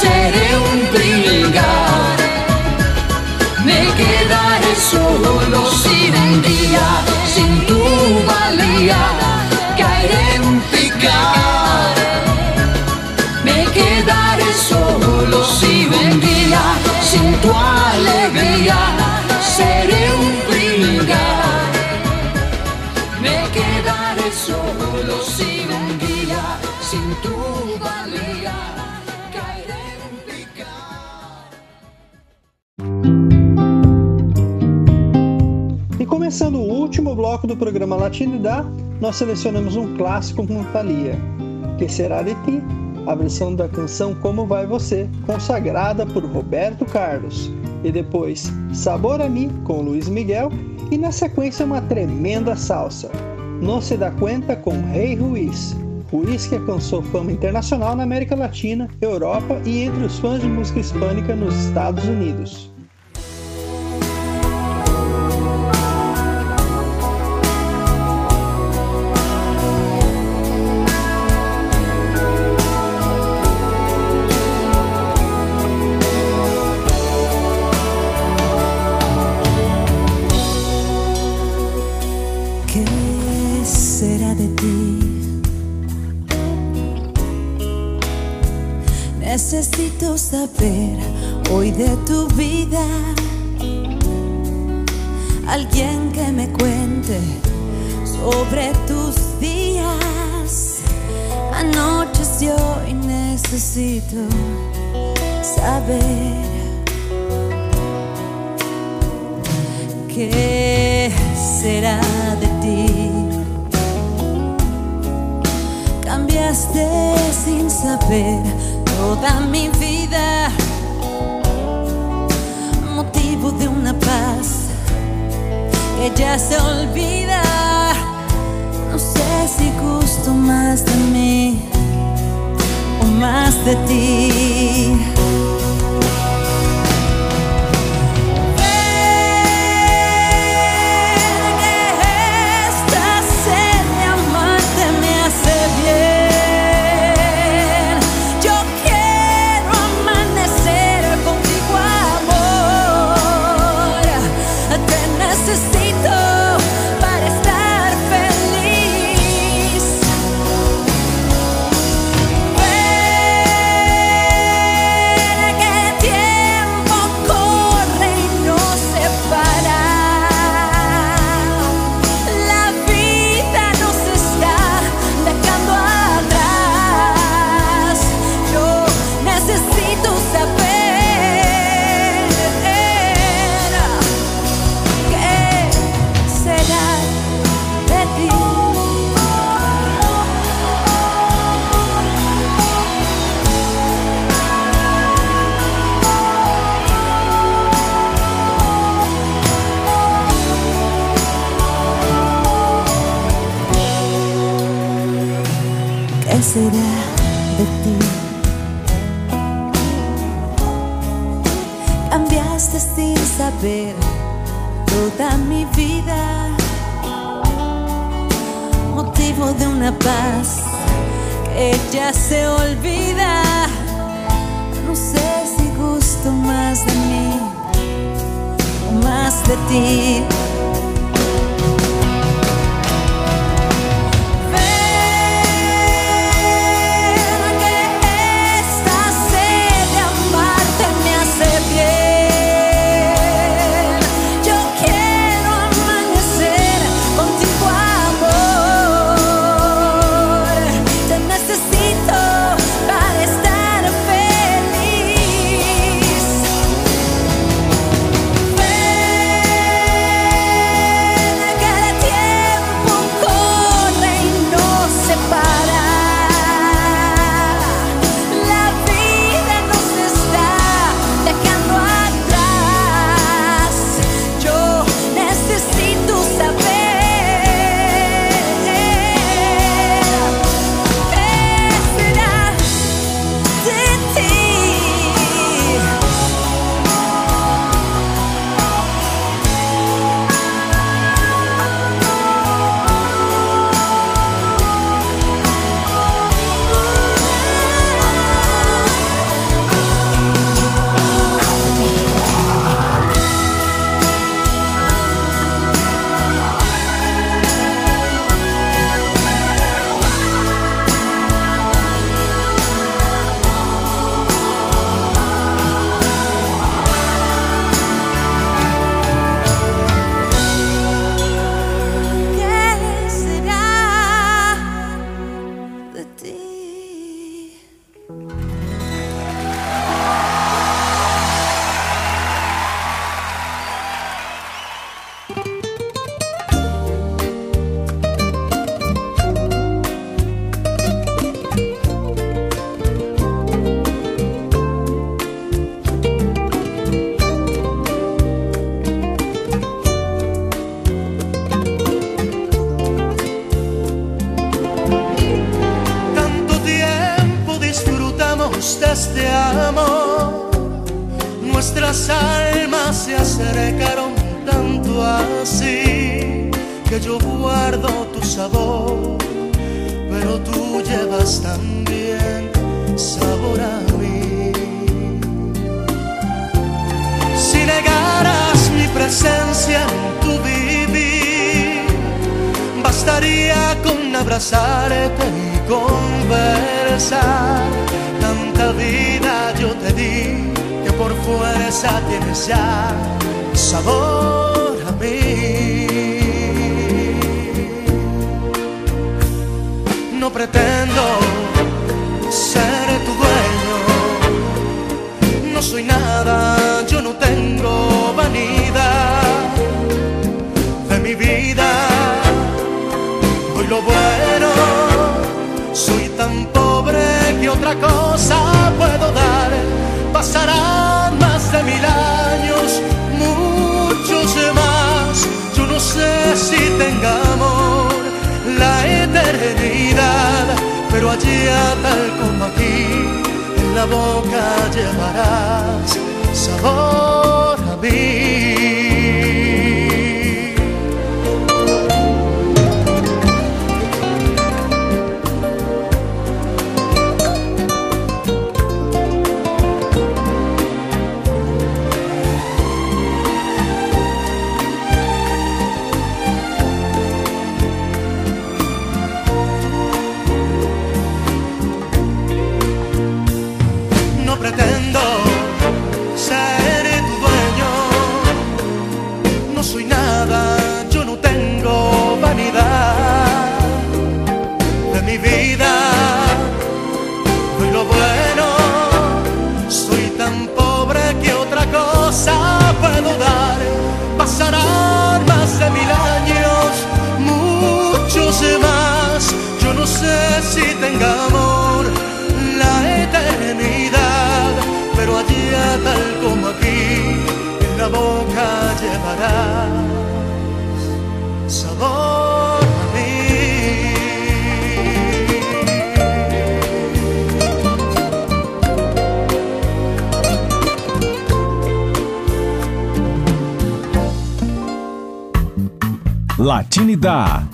seré un pringao. Me quedaré solo si un día sin tu valía caeré en picao me quedaré solo si un día sin tu alegría Começando o último bloco do programa Latinidad, nós selecionamos um clássico com Thalia, Que Será de Ti, a versão da canção Como Vai Você, consagrada por Roberto Carlos, e depois Sabor a Mim com Luiz Miguel, e na sequência uma tremenda salsa, No Se Dá Cuenta com Rei Ruiz. Ruiz que alcançou fama internacional na América Latina, Europa e entre os fãs de música hispânica nos Estados Unidos. hoy de tu vida. Alguien que me cuente sobre tus días. Anocheció y necesito saber qué será de ti. Cambiaste sin saber toda mi vida. paz que ya se olvida. No sé si gusto más de mí o más de ti. tenga sabor a mí. No pretendo ser tu dueño, no soy nada, yo no tengo vanidad de mi vida. Hoy lo bueno, soy tan pobre que otra cosa puedo dar. Pasarán más de mil años tengamos la eternidad, pero allá tal como aquí, en la boca llevarás sabor a mí. tenga amor la eternidad, pero allá tal como aquí, en la boca llevarás sabor. a mí. Latinidad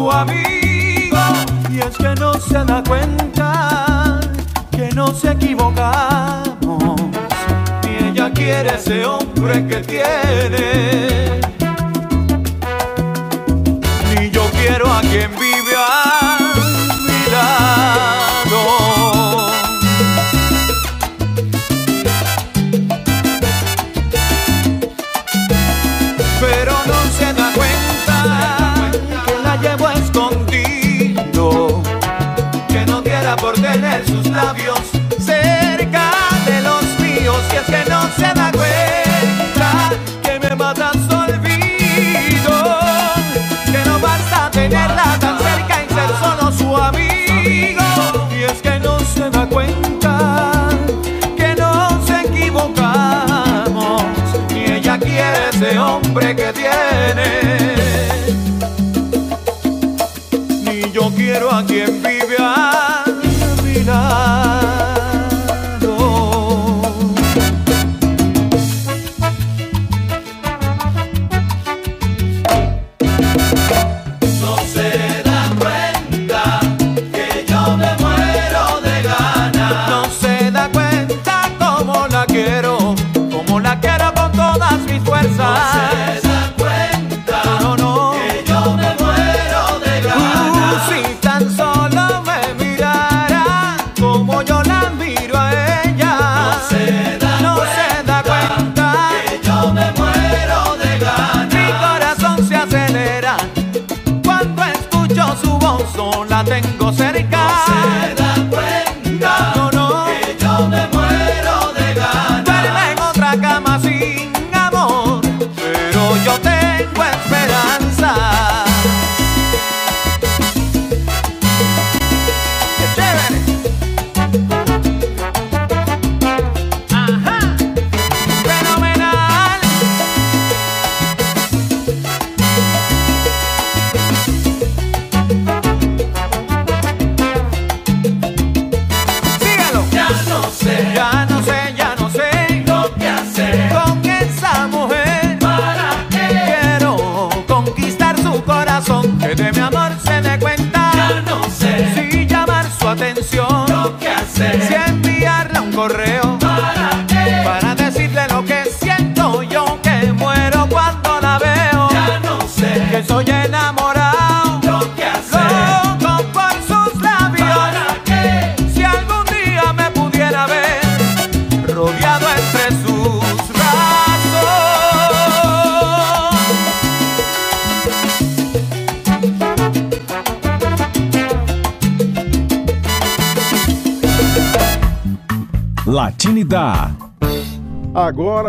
su amigo y es que no se da cuenta que nos equivocamos. Y ella quiere ese hombre que tiene. Ni yo quiero a quien vive se da cuenta que me mata su olvido, que no basta tenerla tan cerca y ser solo su amigo. Y es que no se da cuenta que nos equivocamos y ella quiere ese hombre que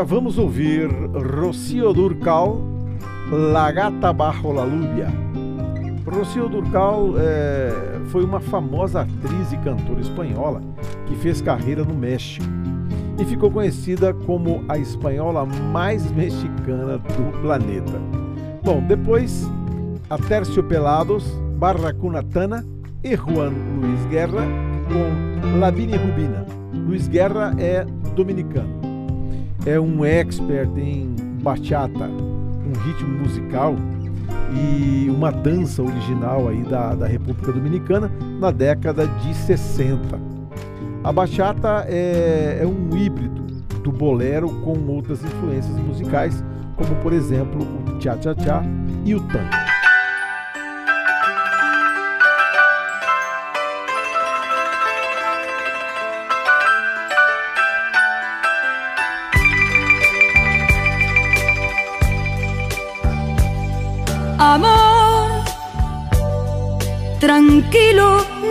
Agora vamos ouvir Rocío Durcal, La Gata Bajo la Lluvia. Rocío Durcal é, foi uma famosa atriz e cantora espanhola que fez carreira no México e ficou conhecida como a espanhola mais mexicana do planeta. Bom, depois a Terciopelados, Barracunatana e Juan Luiz Guerra com Lavinia Rubina. Luiz Guerra é dominicano. É um expert em bachata, um ritmo musical e uma dança original aí da, da República Dominicana na década de 60. A bachata é, é um híbrido do bolero com outras influências musicais, como por exemplo o cha-cha-cha e o tango.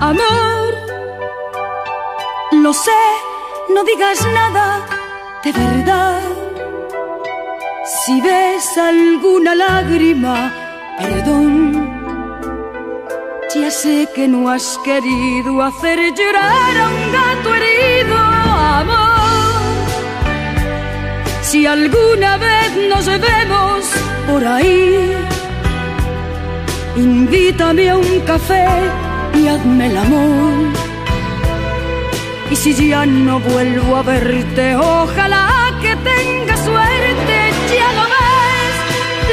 Amor, lo sé, no digas nada de verdad. Si ves alguna lágrima, perdón. Ya sé que no has querido hacer llorar a un gato Si alguna vez nos vemos por ahí, invítame a un café y hazme el amor. Y si ya no vuelvo a verte, ojalá que tenga suerte, ya lo ves,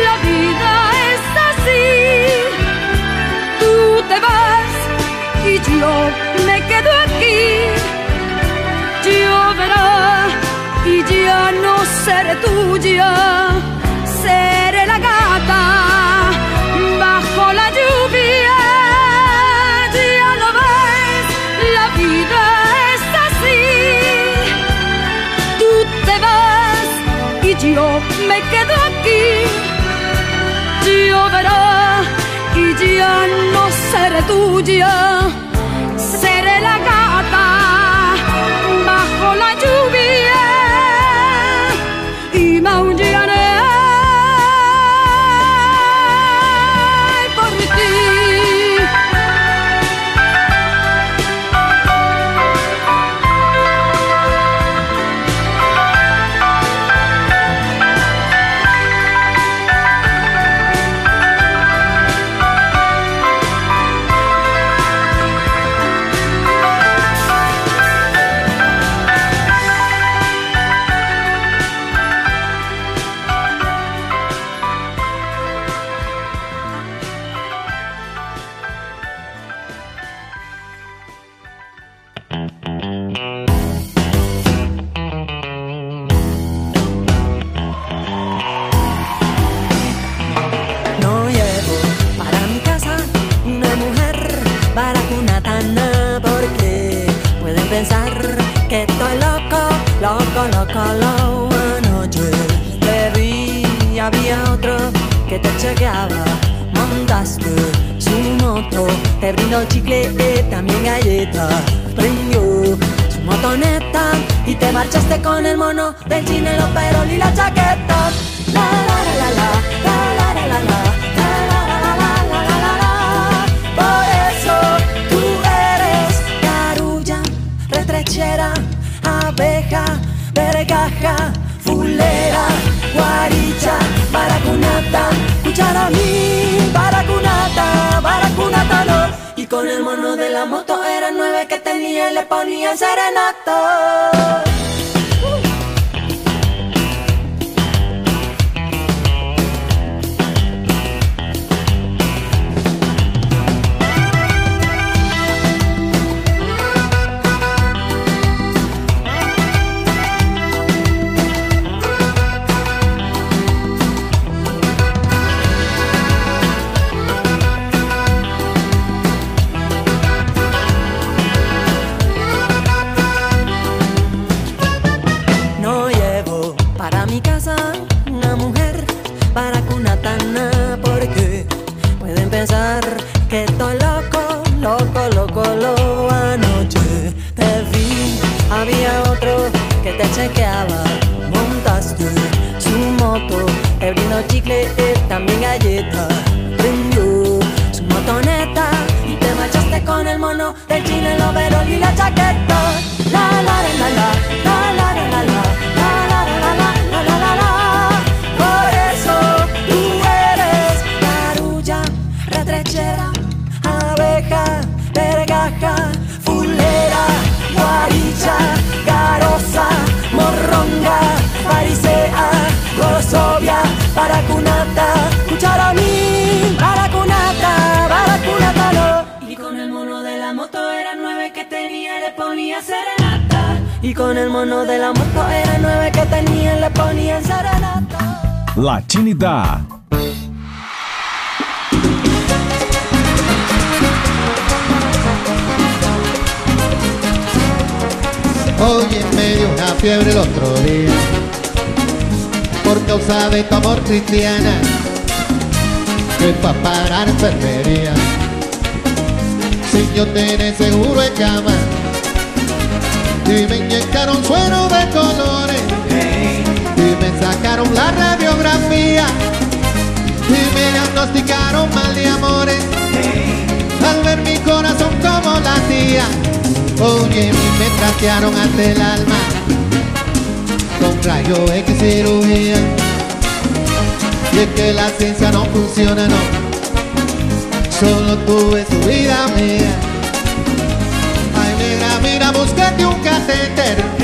la vida es así tú te vas y yo me quedo aquí. Lloverá y ya no seré tuya, seré la gata bajo la lluvia. Ya lo ves, la vida es así. Tú te vas y yo me quedo aquí. Lloverá y ya no seré tuya, búscate un catéter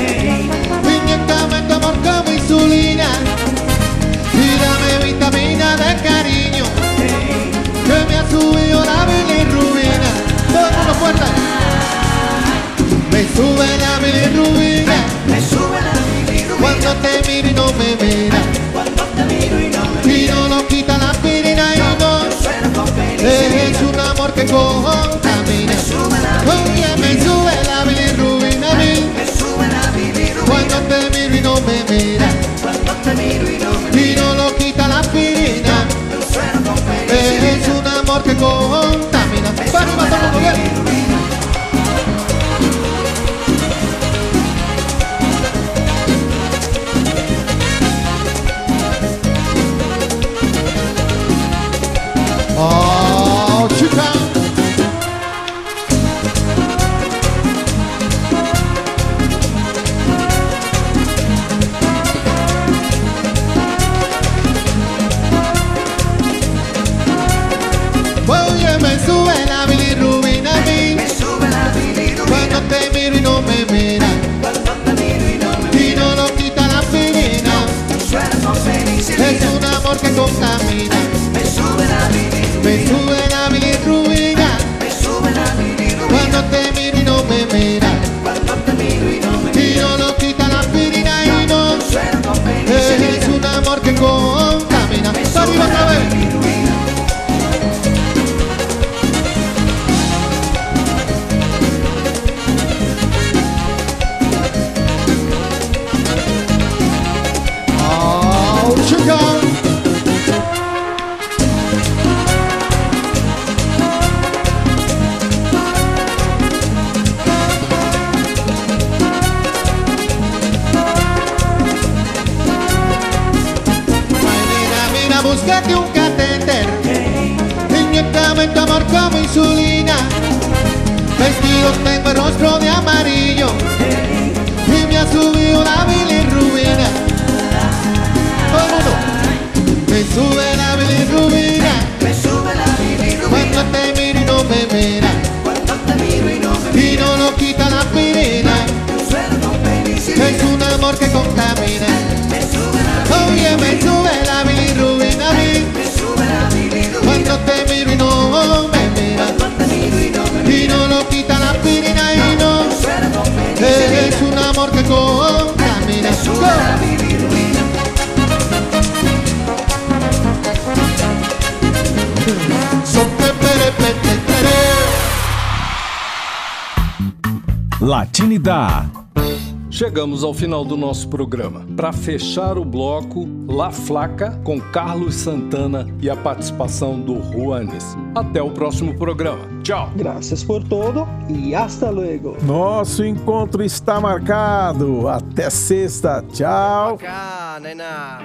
nosso programa. Para fechar o bloco, La Flaca com Carlos Santana e a participação do Juanes. Até o próximo programa. Tchau. Graças por todo e hasta luego. Nosso encontro está marcado. Até sexta. Tchau. Acá, nena.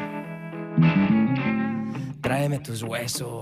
Tráeme tus huesos.